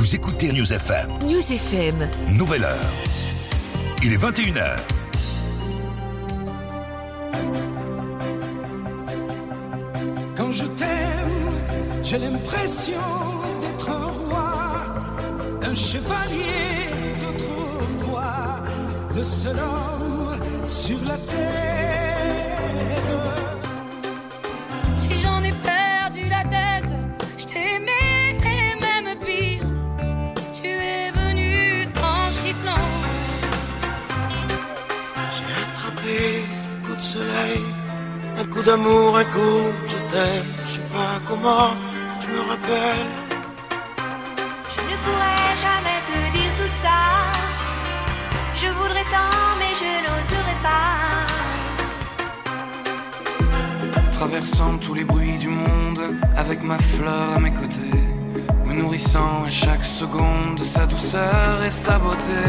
Vous écoutez News FM. News FM. Nouvelle heure. Il est 21h. Quand je t'aime, j'ai l'impression d'être un roi, un chevalier d'autrefois, le seul homme sur la terre. Coup d'amour, un coup je t'aime. Je sais pas comment, faut que je me rappelle. Je ne pourrais jamais te dire tout ça. Je voudrais tant, mais je n'oserais pas. Traversant tous les bruits du monde, avec ma fleur à mes côtés, me nourrissant à chaque seconde de sa douceur et sa beauté.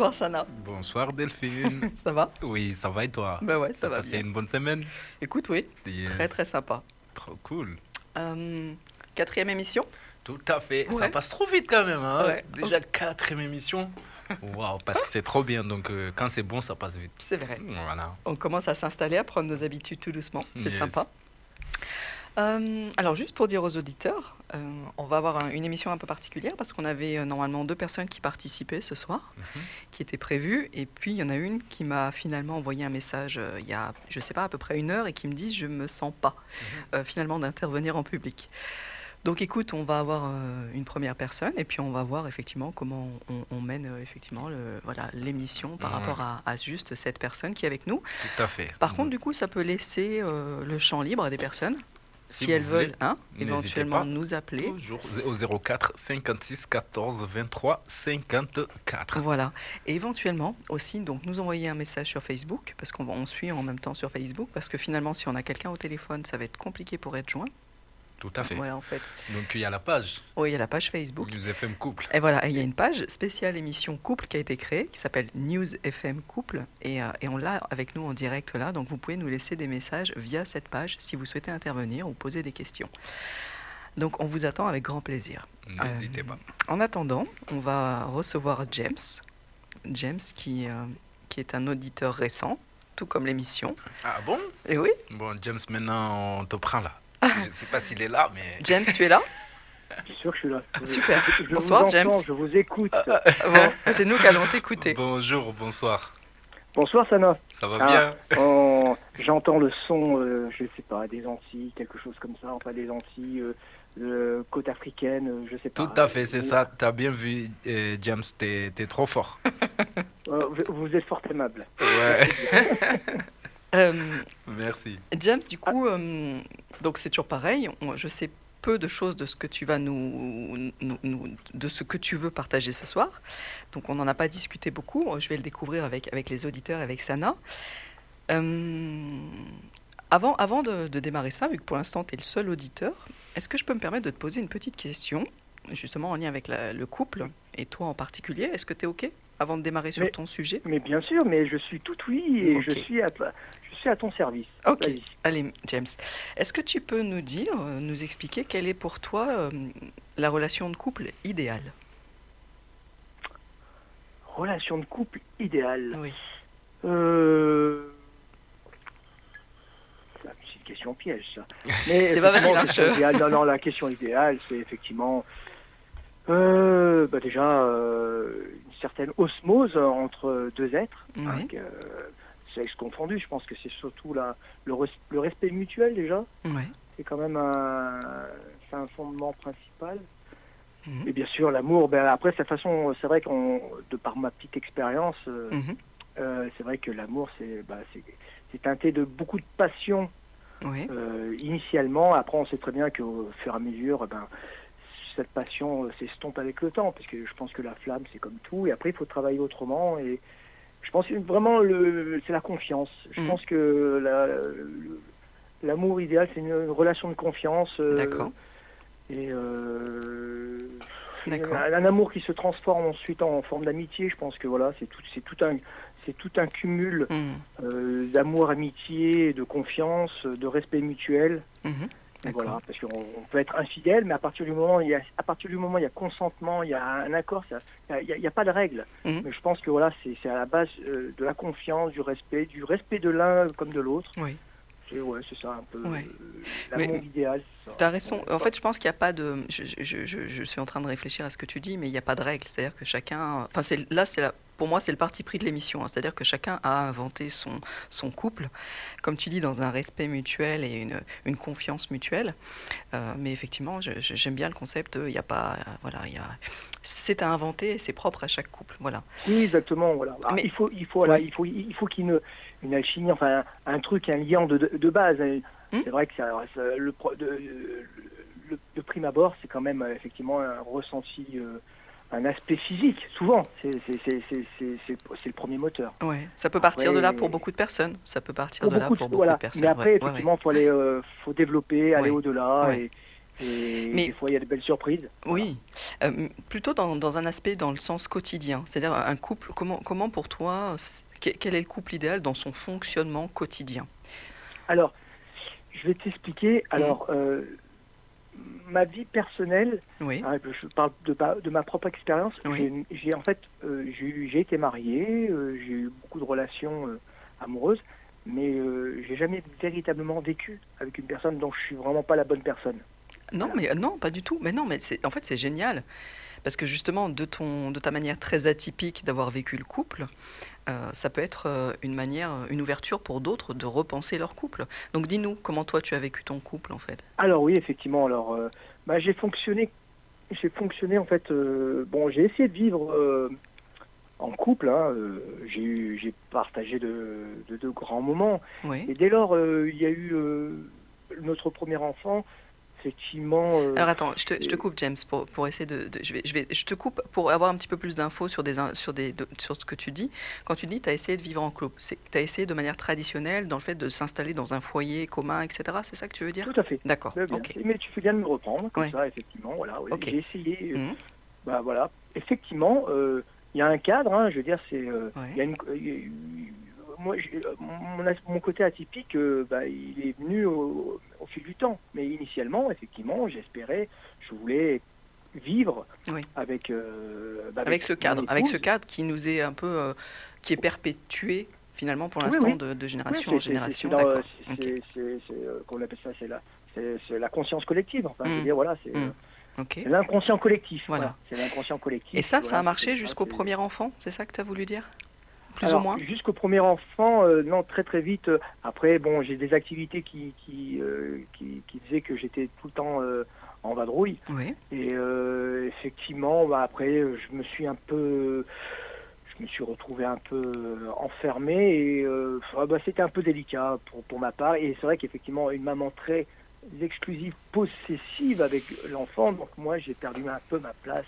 Bonsoir Sana, Bonsoir Delphine. ça va oui, ça va et toi? Bah ouais, ça va passé bien. une bonne semaine? Écoute, oui, Yes. très très sympa. Trop cool. Euh, quatrième émission? Tout à fait. Ça passe trop vite quand même. Hein Ouais. Déjà quatrième émission. Waouh, parce que c'est trop bien. Donc euh, quand c'est bon, ça passe vite. C'est vrai. Voilà. On commence à s'installer, à prendre nos habitudes tout doucement. C'est Yes. sympa. Euh, alors, juste pour dire aux auditeurs, euh, on va avoir un- une émission un peu particulière parce qu'on avait euh, normalement deux personnes qui participaient ce soir, Mhm. qui étaient prévues. Et puis, il y en a une qui m'a finalement envoyé un message il y a, je sais pas, à peu près une heure et qui me dit Je me sens pas euh, finalement d'intervenir en public. Donc, écoute, on va avoir une première personne et puis on va voir effectivement comment on, on mène effectivement le- voilà l'émission par Ouais. rapport à, à juste cette personne qui est avec nous. Tout à fait. Par contre, du coup, ça peut laisser euh, le champ libre à des personnes, si, Si elles veulent hein, éventuellement nous appeler. Toujours au 04 56 14 23 54. Voilà. Et éventuellement aussi, donc nous envoyer un message sur Facebook, parce qu'on on suit en même temps sur Facebook, parce que finalement, si on a quelqu'un au téléphone, ça va être compliqué pour être joint. Tout à fait. Voilà, en fait. Donc il y a la page Oui, il y a la page Facebook. News FM Couple. Et voilà, et il y a une page spéciale émission couple qui a été créée, qui s'appelle News FM Couple, et, euh, et on l'a avec nous en direct là, donc vous pouvez nous laisser des messages via cette page si vous souhaitez intervenir ou poser des questions. Donc on vous attend avec grand plaisir. N'hésitez Euh, pas. En attendant, on va recevoir James, James qui, euh, qui est un auditeur récent, tout comme l'émission. Ah bon? Et oui, Bon, James, maintenant on te prend là. Je ne sais pas s'il est là, mais. James, tu es là? Bien sûr que je suis là. Je- Super. Je, je Bonsoir, vous entends, James. Je vous écoute. Bon, c'est nous qui allons t'écouter. Bonjour, bonsoir. Bonsoir Sana. Ça va Ah, bien? en- J'entends le son, euh, je sais pas, des Antilles, quelque chose comme ça, enfin des Antilles, euh, euh, côte africaine, euh, je sais pas. Tout à fait, c'est ça. T'as bien vu, euh, James, t'es t'es trop fort. Euh, vous, vous êtes fort aimable. Ouais. Euh, Merci. James, du coup, euh, donc c'est toujours pareil. on- je sais peu de choses de ce que tu vas nous, nous- nous- de ce que tu veux partager ce soir. Donc on n'en a pas discuté beaucoup. Je vais le découvrir avec avec les auditeurs, avec Sana. Euh, avant, avant de, de démarrer ça, vu que pour l'instant tu es le seul auditeur, est-ce que je peux me permettre de te poser une petite question, justement en lien avec la- le couple et toi en particulier? Est-ce que tu es OK avant de démarrer sur Mais- ton sujet? Mais bien sûr, mais je suis tout oui et je suis à, suis à ton service. Ok, allez James, est-ce que tu peux nous dire, euh, nous expliquer quelle est pour toi euh, la relation de couple idéale? Relation de couple idéale. Oui. Euh... C'est une question piège, ça. Mais C'est pas facile, hein, idéale- non, non, la question idéale, c'est effectivement euh, bah déjà euh, une certaine osmose entre deux êtres, Oui. Sexe confondu. Je pense que c'est surtout la, le, res- le respect mutuel déjà, Ouais. c'est quand même un, fondement principal. Mhm. Et bien sûr, l'amour, ben, après, cette façon, c'est vrai qu'on, de par ma petite expérience, euh, Mhm. euh, c'est vrai que l'amour, c'est, bah, teinté de beaucoup de passion Oui. euh, initialement. Après, on sait très bien qu'au fur et à mesure, ben, cette passion s'estompe avec le temps, parce que je pense que la flamme, c'est comme tout. Et après, il faut travailler autrement. Et je pense que vraiment, le, c'est la confiance. Je Mhm. pense que la- l'amour idéal, c'est une, une relation de confiance. euh, D'accord. Et euh, D'accord. un, un amour qui se transforme ensuite en forme d'amitié. Je pense que voilà, c'est tout, c'est tout un, c'est tout un cumul Mhm. euh, d'amour, amitié, de confiance, de respect mutuel. Mhm. Voilà, parce qu'on on peut être infidèle, mais à partir du moment où il y a, à partir du moment il y a consentement, il y a un accord, ça- il n'y a, pas de règle. Mhm. Mais je pense que voilà, c'est à la base euh, de la confiance, du respect, du respect de l'un comme de l'autre. Oui. C'est ouais, c'est ça un peu Ouais. euh, l'amour idéal. Tu as raison. En fait, je pense qu'il n'y a pas de. Je, je- je- je suis en train de réfléchir à ce que tu dis, mais il n'y a pas de règle. C'est-à-dire que chacun. Enfin, là, c'est la- pour moi, c'est le parti pris de l'émission. hein. C'est-à-dire que chacun a inventé son, son couple, comme tu dis, dans un respect mutuel et une, une confiance mutuelle. Euh, mais effectivement, j'aime bien le concept. de, Il n'y a pas. euh, voilà, il. C'est à inventer et c'est propre à chaque couple. Voilà. Oui, exactement. Voilà. Ah, Mais- il faut, il faut, voilà, Ouais. il faut, il faut qu'il y ait une, une alchimie, enfin un, un truc, un lien de, base. Et Hmm. C'est vrai que ça, ça- le, de, le, prime abord, c'est quand même euh, effectivement un ressenti, euh, un aspect physique. Souvent, c'est le premier moteur. Ouais. Ça peut partir de là pour beaucoup de personnes. Ça peut partir de là pour de- beaucoup voilà. de personnes. Mais après, Ouais, effectivement, faut aller, euh, faut développer, aller au-delà. Et, et Mais- des fois, il y a de belles surprises. Oui, Euh, plutôt dans, dans un aspect dans le sens quotidien. C'est-à-dire un couple, comment, comment pour toi, quel est le couple idéal dans son fonctionnement quotidien? Alors, je vais t'expliquer. Alors, euh, ma vie personnelle, Oui, hein, je parle de, ma- de ma propre expérience. Oui. J'ai- en fait, euh, j'ai été marié, euh, j'ai eu beaucoup de relations euh, amoureuses, mais j'ai jamais véritablement vécu avec une personne dont je suis vraiment pas la bonne personne. non, mais non, pas du tout. Mais non, mais en fait, c'est génial. Parce que justement, de, ton, de ta manière très atypique d'avoir vécu le couple, euh, ça peut être euh, une manière, une ouverture pour d'autres de repenser leur couple. Donc dis-nous, comment toi tu as vécu ton couple en fait? Alors oui, effectivement. Alors, euh, bah, j'ai fonctionné, j'ai fonctionné en fait. euh, bon, j'ai essayé de vivre euh, en couple. hein, euh, j'ai partagé de, de, de grands moments. Oui. Et dès lors, euh, il y a eu euh, notre premier enfant. Effectivement. euh, Alors attends, je te, je te et- coupe James pour, pour essayer de, de- je, vais, je, vais, je te coupe pour avoir un petit peu plus d'infos sur, des, sur, des, de- sur ce que tu dis. Quand tu dis tu as essayé de vivre en c'est tu as essayé de manière traditionnelle dans le fait de s'installer dans un foyer commun, etc. C'est ça que tu veux dire? Tout à fait. D'accord. Mais tu fais bien de me reprendre, comme Ouais. ça, effectivement. Voilà, Ok. J'ai essayé. euh, Mhm. Bah voilà. Effectivement, euh, il y a un cadre. hein, je veux dire, c'est. Ouais. il y a une- moi, euh, mon, mon côté atypique, euh, bah, il est venu au, au fil du temps. Mais initialement, effectivement, j'espérais, je voulais vivre Oui. avec, euh, bah, Avec ce mon cadre, avec ce cadre qui nous est un peu, euh, qui est perpétué finalement pour l'instant oui. de, génération en génération. c'est qu'on appelle ça, c'est la, c'est, la conscience collective. Enfin, dire, voilà, c'est l'inconscient collectif. Voilà. Voilà. C'est l'inconscient collectif. Et ça, ça a marché jusqu'au premier enfant, c'est ça que tu as voulu dire? Plus Alors, ou moins Jusqu'au premier enfant, euh, non, très très vite. euh, après, bon, j'ai des activités qui qui, euh, qui, qui faisaient que j'étais tout le temps en vadrouille. Oui. Et effectivement, bah, après, je me suis un peu, je me suis retrouvé un peu enfermé et ah, bah, c'était un peu délicat pour pour ma part. Et c'est vrai qu'effectivement, une maman très exclusive, possessive avec l'enfant, donc moi j'ai perdu un peu ma place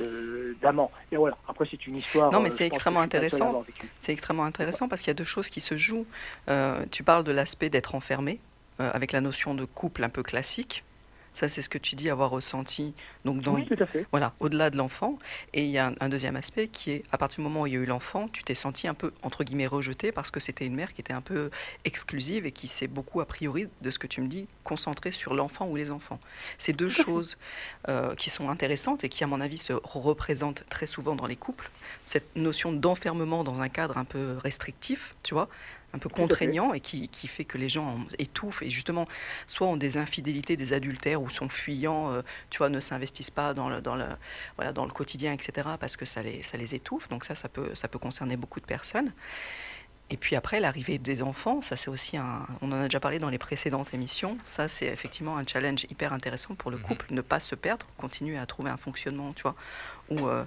euh, d'amant. Et voilà. Après, c'est une histoire. Non, mais euh, c'est pense que extrêmement intéressant. C'est extrêmement intéressant parce qu'il y a deux choses qui se jouent. Euh, tu parles de l'aspect d'être enfermé, avec la notion de couple un peu classique. Ça, c'est ce que tu dis avoir ressenti donc dans, Oui, tout à fait. voilà, au-delà de l'enfant. Et il y a un, un deuxième aspect qui est, à partir du moment où il y a eu l'enfant, tu t'es senti un peu, entre guillemets, rejeté parce que c'était une mère qui était un peu exclusive et qui s'est beaucoup, a priori, de ce que tu me dis, concentrée sur l'enfant ou les enfants. C'est deux choses euh, qui sont intéressantes et qui, à mon avis, se représentent très souvent dans les couples. Cette notion d'enfermement dans un cadre un peu restrictif, tu vois, un peu contraignant et qui, qui fait que les gens étouffent et justement soit ont des infidélités, des adultères ou sont fuyants, euh, tu vois, ne s'investissent pas dans le, dans le, voilà, dans le quotidien, etc., parce que ça les, ça les étouffe. Donc ça, ça peut, ça peut concerner beaucoup de personnes. Et puis après, l'arrivée des enfants, ça c'est aussi un. On en a déjà parlé dans les précédentes émissions. Ça, c'est effectivement un challenge hyper intéressant pour le Mhm. couple, ne pas se perdre, continuer à trouver un fonctionnement, tu vois, où, euh,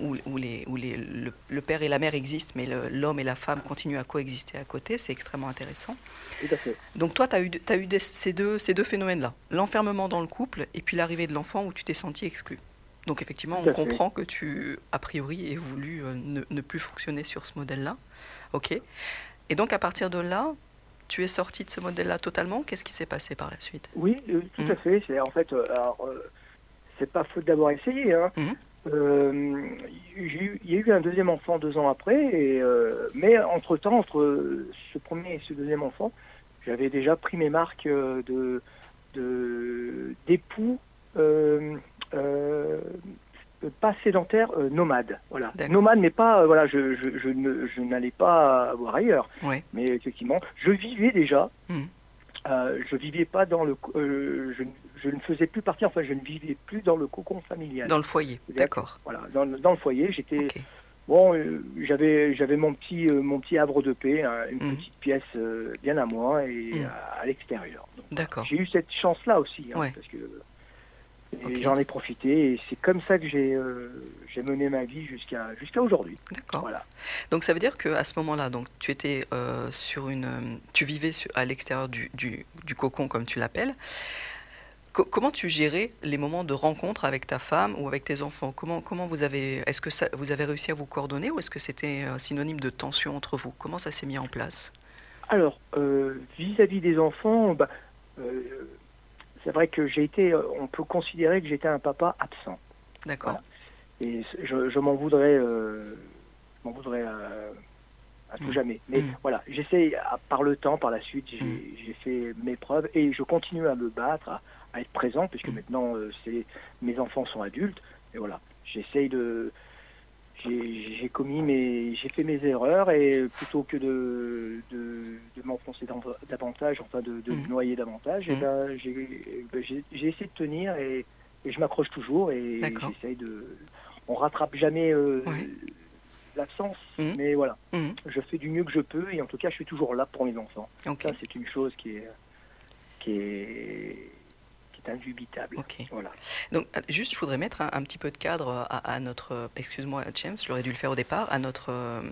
où, où- les, où les, le, le père et la mère existent, mais l'homme et la femme continuent à coexister à côté. C'est extrêmement intéressant. Tout à fait. Donc toi, tu as eu, t'as eu des- ces deux, ces deux phénomènes-là. L'enfermement dans le couple et puis l'arrivée de l'enfant où tu t'es senti exclu. Donc effectivement, on comprend que tu, a priori, aies voulu euh, ne, ne plus fonctionner sur ce modèle-là. OK. Et donc à partir de là, tu es sorti de ce modèle-là totalement. Qu'est-ce qui s'est passé par la suite? Oui, tout à fait. C'est en fait, euh, alors, euh, c'est pas faute d'avoir essayé. Hein. Mhm. Euh, il y a eu un deuxième enfant deux ans après, et, euh, mais entre temps, entre ce premier et ce deuxième enfant, j'avais déjà pris mes marques euh, de d'époux euh, pas sédentaire, nomade. Voilà, nomade, mais pas voilà, je, je, je ne je n'allais pas voir ailleurs. Ouais. Mais effectivement, je vivais déjà. Euh, je vivais pas dans le, je, ne faisais plus partie, enfin, je ne vivais plus dans le cocon familial. Dans le foyer. D'accord. Voilà, dans, le- dans le foyer, j'étais Ok. bon. euh, j'avais j'avais mon petit euh, mon petit havre de paix, hein, une Mhm. petite pièce euh, bien à moi et Mhm. à, à l'extérieur. D'accord. J'ai eu cette chance-là aussi, hein, Ouais. parce que et Ok. j'en ai profité et c'est comme ça que j'ai euh, j'ai mené ma vie jusqu'à jusqu'à aujourd'hui. D'accord. Voilà. Donc ça veut dire qu'à ce moment-là, donc tu étais euh, sur une, tu vivais sur- à l'extérieur du, du- du cocon comme tu l'appelles. Co- comment tu gérais les moments de rencontre avec ta femme ou avec tes enfants? Comment comment vous avez est-ce que ça, vous avez réussi à vous coordonner ou est-ce que c'était euh, synonyme de tension entre vous? Comment ça s'est mis en place? Alors, euh, vis-à-vis des enfants, bah, euh, c'est vrai que j'ai été, on peut considérer que j'étais un papa absent. D'accord. Et je, je m'en voudrais, euh, m'en voudrais à tout Mm. jamais. Mais Mm. voilà, j'essaie, par le temps, par la suite, j'ai Mm. j'ai fait mes preuves et je continue à me battre, à, à être présent, puisque Mm. maintenant, euh, c'est mes enfants sont adultes. Et voilà, j'essaye de... J'ai commis mes, j'ai fait mes erreurs et plutôt que de, de, de m'enfoncer davantage, enfin de, de me Mm. noyer davantage, eh Mm. ben, j'ai ben, j'ai- essayé de tenir et, et je m'accroche toujours et j'essaye de. On rattrape jamais euh, Ouais. l'absence, Mm. mais voilà, je fais du mieux que je peux et en tout cas, je suis toujours là pour mes enfants. Ok. Ça, c'est une chose qui est qui est indubitable. Ok. Voilà. Donc, euh, juste, je voudrais mettre un, un petit peu de cadre à, à notre, euh, excuse-moi, James, j'aurais dû le faire au départ, à notre euh,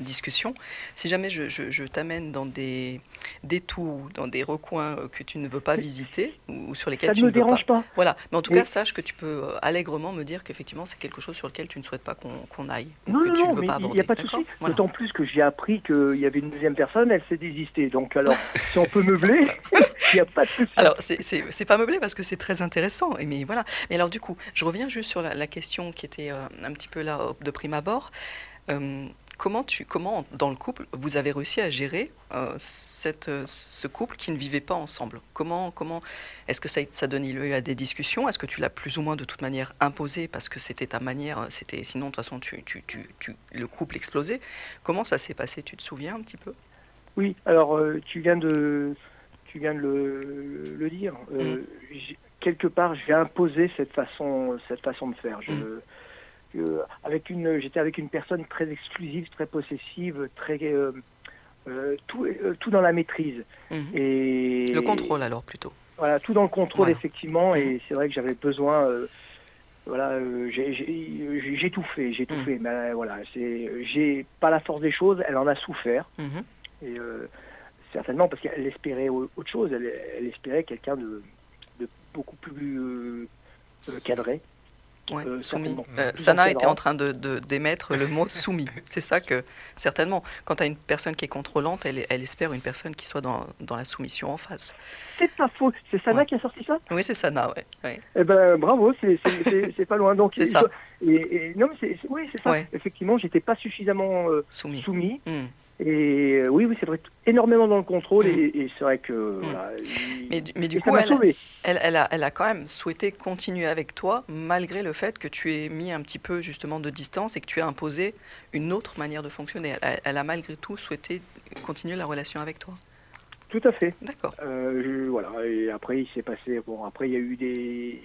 discussion. Si jamais je, je- je t'amène dans des détours, dans des recoins euh, que tu ne veux pas visiter ou, ou sur lesquels Ça tu ne ne me veux dérange pas. pas. Voilà, mais en tout Oui. cas, sache que tu peux euh, allègrement me dire qu'effectivement, c'est quelque chose sur lequel tu ne souhaites pas qu'on qu'on aille, Non, que non, tu non, veux mais pas il n'y a pas de souci. Voilà. D'autant plus que j'ai appris qu'il y avait une deuxième personne, elle s'est désistée. Donc alors, si on peut meubler, il n'y a pas de souci. Alors, c'est- pas meublé parce que c'est très intéressant. et Mais voilà. Mais alors, du coup, je reviens juste sur la, la question qui était euh, un petit peu là de prime abord. Euh, comment, tu, comment, dans le couple, vous avez réussi à gérer euh, cette, euh, ce couple qui ne vivait pas ensemble? Comment, comment Est-ce que ça, ça donnait lieu à des discussions? Est-ce que tu l'as plus ou moins de toute manière imposé parce que c'était ta manière C'était sinon de toute façon tu, tu, tu, le couple explosait? Comment ça s'est passé? Tu te souviens un petit peu? Oui, alors euh, tu viens de, tu viens de le, le dire. Euh, j'ai- quelque part, j'ai imposé cette façon, cette façon de faire. Je, Mm. Que- avec une, j'étais avec une personne très exclusive, très possessive, très euh, euh, tout, euh, tout dans la maîtrise Mhm. et Le contrôle alors plutôt. Voilà, tout dans le contrôle Voilà. effectivement. Mhm. Et c'est vrai que j'avais besoin. voilà, j'ai- tout fait, j'ai tout Mhm. fait. Mais voilà, c'est, j'ai pas la force des choses. Elle en a souffert. Mhm. Et certainement parce qu'elle espérait au- autre chose, elle, elle espérait quelqu'un de, de beaucoup plus cadré. Ouais, Euh, soumis. Euh, Sana était en train de, de- d'émettre le mot soumis. C'est ça que, certainement, quand tu as une personne qui est contrôlante, elle, elle espère une personne qui soit dans, dans la soumission en face. C'est pas faux, c'est Sana Ouais. qui a sorti ça? Oui, c'est Sana, ouais. ouais. Eh ben bravo, c'est, c'est, c'est- c'est pas loin. Donc, C'est ça. Et, et- non, mais oui, c'est ça. Ouais. Effectivement, j'étais pas suffisamment euh, Soumis. soumis. Hmm. Et euh, oui, oui, c'est vrai, énormément dans le contrôle. Mm. Et, et c'est vrai que voilà, il- Mais, du- mais coup, elle, sauvé. elle, elle a, elle a quand même souhaité continuer avec toi, malgré le fait que tu aies mis un petit peu justement de distance et que tu aies imposé une autre manière de fonctionner. Elle, a- malgré tout souhaité continuer la relation avec toi. Tout à fait. D'accord. Euh, voilà. Et après, il s'est passé. Bon, après, il y a eu des.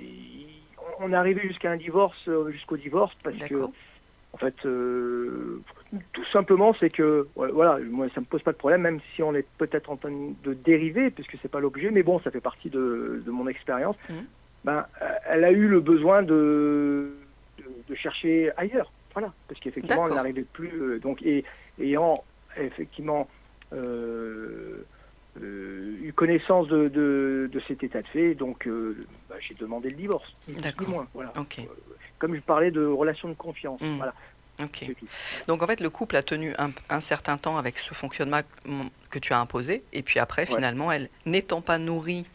On est arrivé jusqu'à un divorce, euh, jusqu'au divorce, parce que D'accord. En fait, euh, tout simplement, c'est que ouais, voilà, moi ça me pose pas de problème, même si on est peut-être en train de dériver, puisque c'est pas l'objet, mais bon, ça fait partie de, de mon expérience. Mhm. Ben, euh, elle a eu le besoin de, de, de chercher ailleurs, voilà, parce qu'effectivement, elle n'arrivait plus. euh, donc, et ayant effectivement euh, euh, eu connaissance de, de, de cet état de fait, donc euh, bah, j'ai demandé le divorce, D'accord. moins, voilà. Comme je parlais de relation de confiance, Mhm. voilà, ok. Donc en fait, le couple a tenu un, un certain temps avec ce fonctionnement que tu as imposé, et puis après, Ouais. finalement, elle n'étant pas nourrie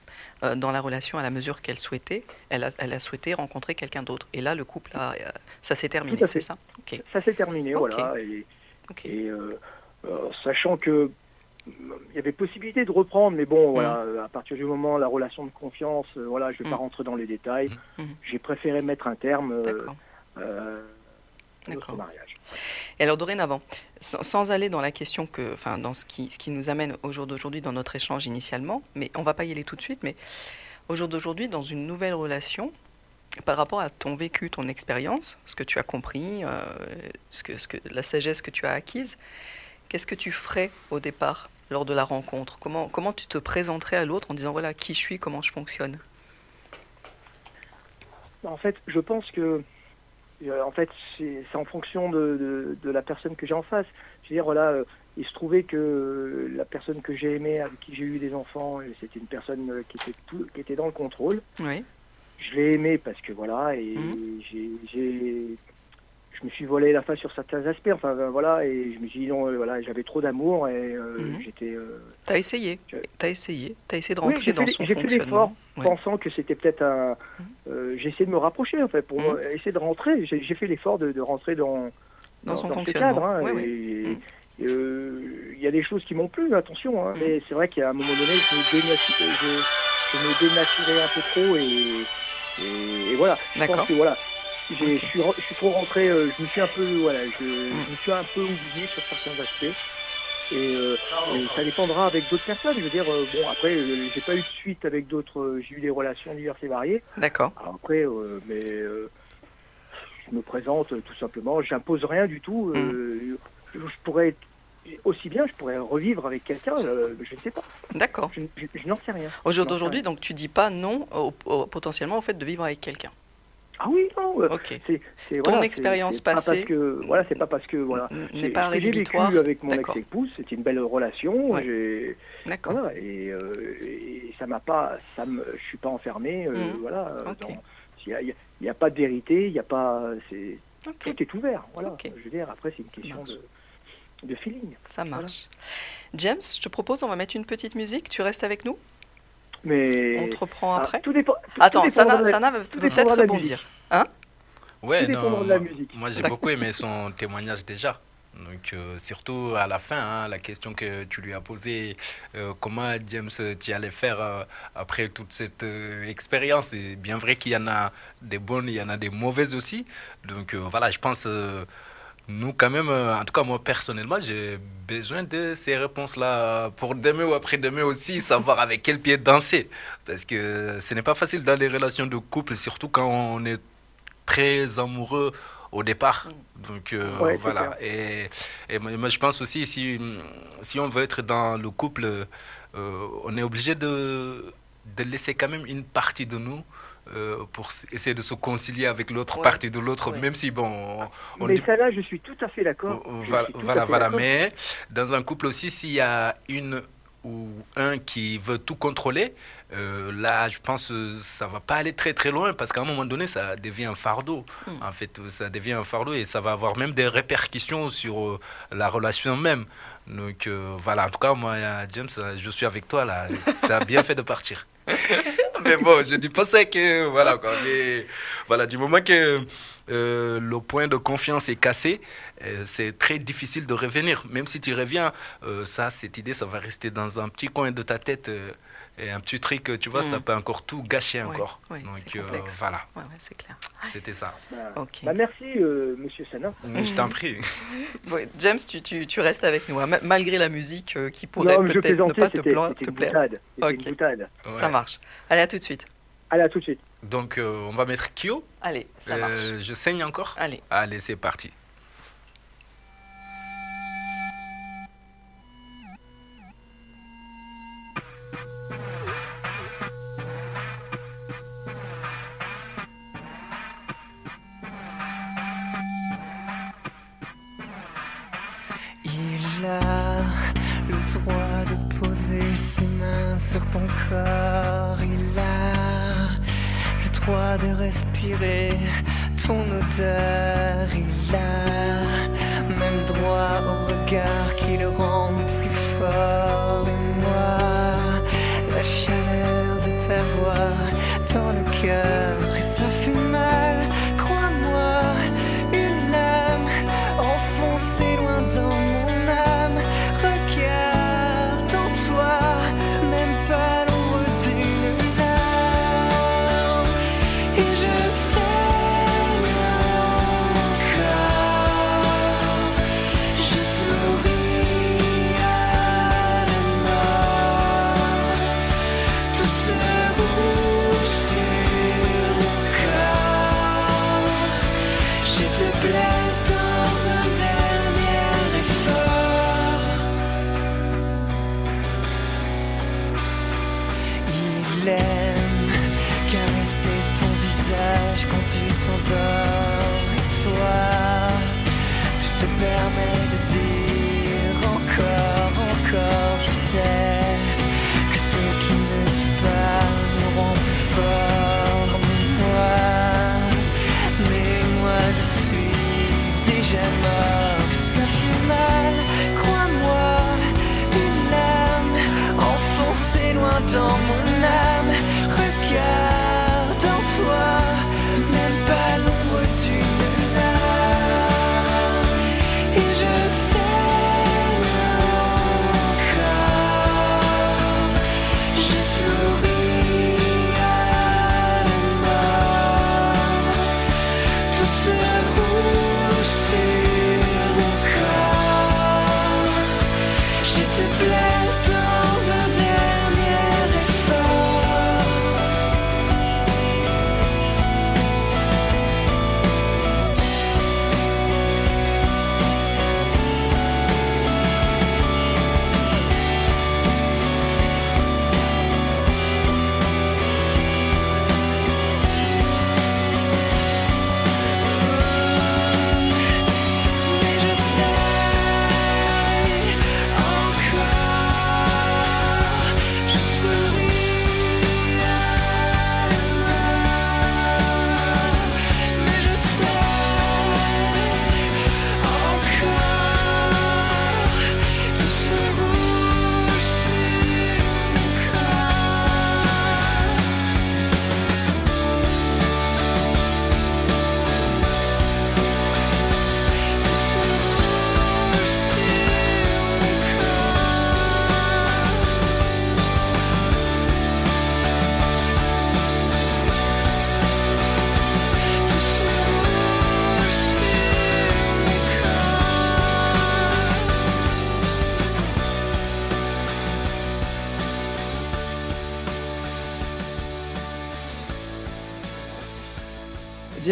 euh, dans la relation à la mesure qu'elle souhaitait, elle a, elle a souhaité rencontrer quelqu'un d'autre. Et là, le couple, a, euh, ça s'est terminé, c'est ça? Ok, Ça s'est terminé, voilà. Et, et, euh, sachant que il y avait possibilité de reprendre, mais bon, voilà, euh, à partir du moment la relation de confiance, voilà, je vais Mm. pas rentrer dans les détails. Mhm. J'ai préféré mettre un terme D'accord. mariage. Et alors dorénavant, sans, sans aller dans la question que, enfin, dans ce qui, ce qui nous amène au jour d'aujourd'hui dans notre échange initialement, mais on va pas y aller tout de suite, mais au jour d'aujourd'hui, dans une nouvelle relation, par rapport à ton vécu, ton expérience, ce que tu as compris, euh, ce que, ce que, la sagesse que tu as acquise, qu'est-ce que tu ferais au départ lors de la rencontre? Comment, comment tu te présenterais à l'autre en disant voilà qui je suis, comment je fonctionne? En fait, je pense que en fait, c'est en fonction de, de- de la personne que j'ai en face. Je veux dire, voilà, euh, il se trouvait que la personne que j'ai aimée, avec qui j'ai eu des enfants, euh, c'était une personne euh, qui était, tout- qui était dans le contrôle. Oui, Je l'ai aimée parce que voilà, et j'ai, j'ai- je me suis volé la face sur certains aspects. Enfin ben, voilà, et je me suis dit non, euh, voilà, j'avais trop d'amour et euh, Mhm. j'étais euh, tu as essayé, Je- tu as essayé, tu as essayé de rentrer dans fait- son j'ai fait l'effort. Ouais. pensant que c'était peut-être un. euh, j'ai essayé de me rapprocher en fait pour Mhm. essayer de rentrer. J'ai, fait l'effort de, de rentrer dans Dans son fonctionnement. cadre. hein, Ouais, et- Il y a des choses qui m'ont plu, attention. hein, Mhm. Mais c'est vrai qu'à un moment donné, je me, dénatu- je, je me dénaturais un peu trop et, et, et voilà. Je D'accord. pense que voilà. Je, suis, re- je suis trop rentré, euh, je me suis un peu, voilà, je, Mhm. je me suis un peu oublié sur certains aspects. Et, euh, et ça dépendra avec d'autres personnes. Je veux dire, euh, bon, après, j'ai pas eu de suite avec d'autres. j'ai eu des relations diverses et variées. D'accord. Après, mais je me présente tout simplement. J'impose rien du tout. euh, je, je pourrais être- aussi bien, je pourrais revivre avec quelqu'un. je ne sais pas. D'accord. Je, n'en sais rien. Au jour d'aujourd'hui, donc tu dis pas non au- au- potentiellement au fait de vivre avec quelqu'un. Ah oui, non. euh, c'est, Ton voilà, expérience c'est pas passée- parce que voilà, c'est pas parce que voilà. N'est pas j'ai rédhibitoire. vécu avec mon ex-épouse, c'était une belle relation. Ouais. D'accord. voilà, et, euh, et ça m'a pas, ça me, je suis pas enfermé. euh, Mhm. Voilà. il y a, pas de vérité, il y a pas, c'est, tout est ouvert. Voilà. Je veux dire, après c'est une question de feeling. Ça marche. James, je te propose, on va mettre une petite musique. Tu restes avec nous? Mais On te reprend Ah, après. tout dépend. tout Attends, dépendra Sana, de la- Sana veut, tout peut-être rebondir. Ouais, Tout dépendra non, de la moi- musique. Moi, j'ai beaucoup aimé son témoignage déjà. Donc, euh, surtout à la fin, hein, la question que tu lui as posée, euh, comment James tu allais faire euh, après toute cette euh, expérience. C'est bien vrai qu'il y en a des bonnes, il y en a des mauvaises aussi. Donc, euh, voilà, je pense, euh, nous, quand même, euh, en tout cas, moi, personnellement, j'ai besoin de ces réponses-là pour demain ou après-demain aussi, savoir avec quel pied danser. Parce que ce n'est pas facile dans les relations de couple, surtout quand on est très amoureux au départ. Donc euh, Ouais, voilà. Et, et moi, moi, je pense aussi, si, si on veut être dans le couple, euh, on est obligé de, de laisser quand même une partie de nous. Euh, pour essayer de se concilier avec l'autre Ouais. partie de l'autre, Ouais. même si bon, on- on Mais dit- ça là, je suis tout à fait d'accord. Voilà, voilà, voilà. Mais dans un couple aussi, s'il y a une ou un qui veut tout contrôler, euh, là, je pense que ça va pas aller très très loin parce qu'à un moment donné, ça devient un fardeau. Hmm. En fait, ça devient un fardeau et ça va avoir même des répercussions sur euh, la relation même. Donc euh, voilà, en tout cas, moi, euh, James, euh, je suis avec toi là. Tu as bien fait de partir. mais bon, je dis pas ça que voilà. Mais voilà, du moment que euh, le point de confiance est cassé, euh, c'est très difficile de revenir. Même si tu reviens, euh, ça, cette idée, ça va rester dans un petit coin de ta tête. Et un petit truc, tu vois, Mm. ça peut encore tout gâcher Ouais, encore. ouais, Donc c'est euh, voilà, Ouais, ouais, c'est clair. c'était ça. Bah, bah, merci, euh, Monsieur Sana. Je t'en prie. Ouais, James, tu, tu, tu restes avec nous, hein, ma- malgré la musique euh, qui pourrait peut-être ne pas te, te plaire. Ça marche. Allez, à tout de suite. Allez, à tout de suite. Donc, euh, on va mettre Kyo. Allez, ça Euh, marche. je saigne encore Allez. Allez, c'est parti. Sur ton corps, il a le droit de respirer ton odeur, il a même droit au regard qui le rend plus fort. Et moi, la chaleur de ta voix dans le cœur,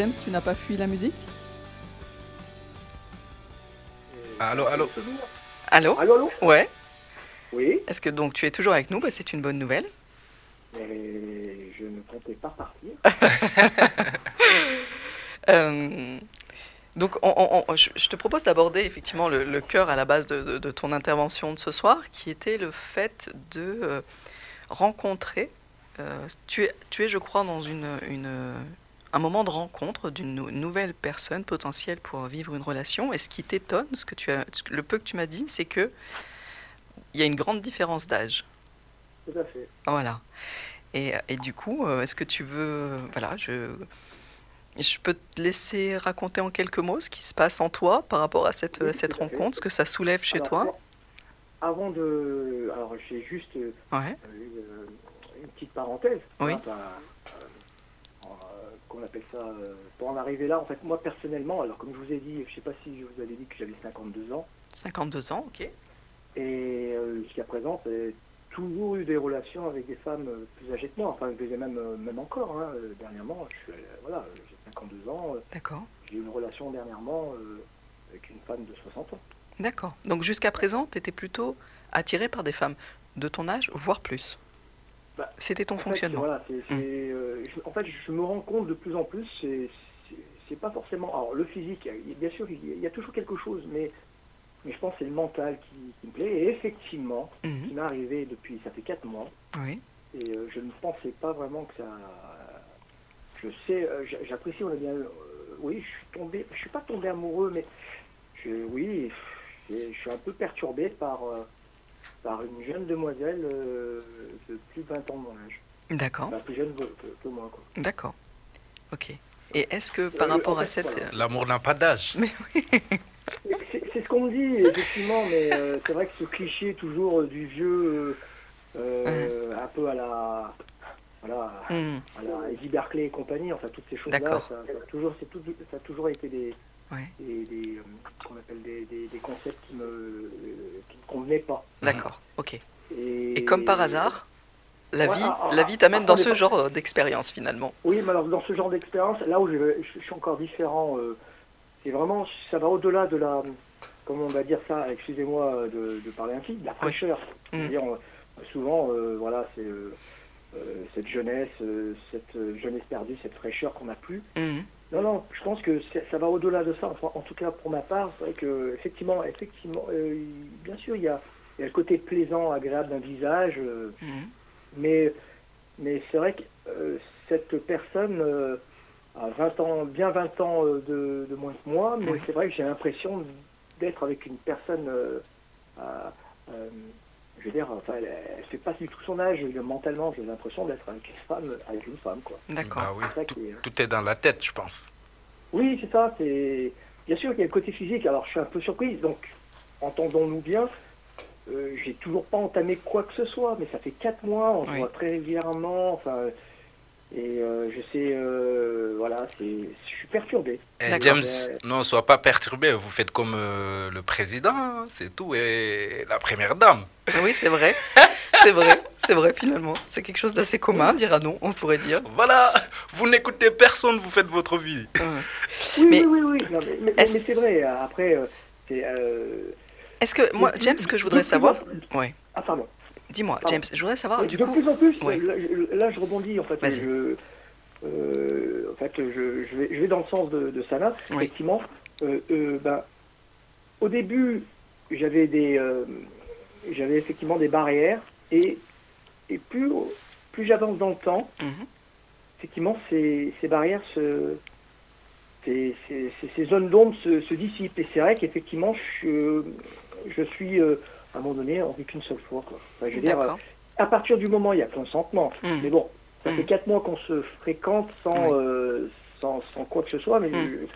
James, tu n'as pas fui la musique Allô, allô Allô Allô, allô Ouais. Oui, Est-ce que donc tu es toujours avec nous? Bah, C'est une bonne nouvelle. mais je ne comptais pas partir. Euh, donc, on- on- on- je, je te propose d'aborder effectivement le, le cœur à la base de, de- de ton intervention de ce soir, qui était le fait de euh, rencontrer. euh, tu, es, tu es, je crois, dans une, une, un moment de rencontre d'une nou- nouvelle personne potentielle pour vivre une relation. Et ce qui t'étonne, ce que tu as, le peu que tu m'as dit, c'est que il y a une grande différence d'âge. Tout à fait. Voilà. Et, et du coup, euh, est-ce que tu veux... Voilà, je, je peux te laisser raconter en quelques mots ce qui se passe en toi par rapport à cette, Oui, cette fait. rencontre, ce que ça soulève chez Alors, toi? Avant de. Alors, j'ai juste euh, Ouais. euh, une petite parenthèse. Oui. Qu'on appelle ça. euh, pour en arriver là, en fait, moi personnellement, alors comme je vous ai dit, je sais pas si je vous avais dit que j'avais 52 ans, 52 ans, ok. et euh, jusqu'à présent, j'ai toujours eu des relations avec des femmes euh, plus âgées que moi, enfin, je les ai même, même encore, hein, dernièrement, je suis, voilà, j'ai 52 ans, D'accord. j'ai eu une relation dernièrement avec une femme de 60 ans. D'accord. Donc jusqu'à présent, tu étais plutôt attiré par des femmes de ton âge, voire plus. Bah, C'était ton En fait, fonctionnement. c'est, euh, je- en fait, je me rends compte de plus en plus, c'est, pas forcément. Alors, le physique, bien sûr, il y a, toujours quelque chose, mais mais je pense que c'est le mental qui, qui me plaît. Et effectivement, ce Mhm. qui m'est arrivé depuis, ça fait 4 mois, Oui. et euh, je ne pensais pas vraiment que ça... Je sais, euh, j'a- j'apprécie, on a bien... oui, je suis tombé, je suis pas tombé amoureux, mais je, oui, je, suis un peu perturbé par, par une jeune demoiselle euh, de plus de 20 ans de mon âge. D'accord. Enfin, plus jeune que, que- que moi, quoi. D'accord. Ok. Et est-ce que par Euh, rapport en à cette... voilà. L'amour n'a pas d'âge. C'est c'est ce qu'on me dit, effectivement, mais euh, c'est vrai que ce cliché toujours du vieux, euh, un peu à la, voilà, Hmm, à la Eddie Berkeley et compagnie, enfin toutes ces choses-là, ça, ça a toujours, c'est tout- ça a toujours été des, Ouais. des, des, euh, qu'on appelle des, des- des concepts qui me, euh, qui me convenaient pas. D'accord. Ok. Et, Et comme par hasard, la Ouais, vie, ah, ah, la vie t'amène dans attendez ce pas. genre euh, d'expérience finalement. Oui, mais alors dans ce genre d'expérience, là où je, je suis encore différent, euh, c'est vraiment, ça va au-delà de la, comment on va dire ça, excusez-moi de, de parler ainsi, de la fraîcheur. Mm. C'est-à-dire, euh, souvent, euh, voilà, c'est euh, euh, cette jeunesse, euh, cette euh, jeunesse perdue, cette fraîcheur qu'on n'a plus. Mhm. Non, non, je pense que ça va au-delà de ça. Enfin, en tout cas, pour ma part, c'est vrai que effectivement, effectivement, euh, bien sûr, il y a, il y a le côté plaisant, agréable d'un visage. euh, Mhm. mais, mais c'est vrai que euh, cette personne a 20 ans, bien 20 ans de, de moins que moi, mais Oui. c'est vrai que j'ai l'impression d'être avec une personne, à- je veux dire, enfin, elle, elle fait pas du tout son âge, mentalement, j'ai l'impression d'être avec une femme, avec une femme, quoi. D'accord. Bah oui, ça tout, qui est- tout est dans la tête, je pense. Oui, c'est ça. C'est bien sûr qu'il y a le côté physique. Alors, je suis un peu surprise. Donc, entendons-nous bien. euh, j'ai toujours pas entamé quoi que ce soit, mais ça fait quatre mois, on se voit très régulièrement. Enfin, et euh, je sais, euh, voilà, c'est, je suis perturbé. Eh. James, non, sois pas perturbé. Vous faites comme euh, le président, hein, c'est tout, et la première dame. Oui, c'est vrai. C'est vrai. C'est vrai finalement. C'est quelque chose d'assez commun, dira-nous, on pourrait dire. Voilà, vous n'écoutez personne, vous faites votre vie. Mhm. Oui, Mais- oui, oui, oui. Non, mais, c'est vrai. Après, euh, c'est. euh, Est-ce que moi, James, ce que je voudrais savoir, ouais. Ah, pardon. Dis-moi. James, je voudrais savoir du de coup. plus en plus, là, je- là, je rebondis en fait. Vas-y. Je, euh, en fait, je, je vais, je vais dans le sens de, de Sana. Oui. Effectivement, euh, euh, ben, au début, j'avais des, euh, j'avais effectivement des barrières et, et plus, plus j'avance dans le temps, Mhm. effectivement, ces, ces barrières se, ces, ces- zones d'ombre se, se dissipent. Et c'est vrai qu'effectivement, je, je suis à un moment donné envie qu'une seule fois. Quoi. Enfin, je veux dire, D'accord. à partir du moment où il y a consentement, Mhm. mais bon, ça fait Mm. quatre mois qu'on se fréquente sans, euh, sans, sans quoi que ce soit, mais Mm. euh,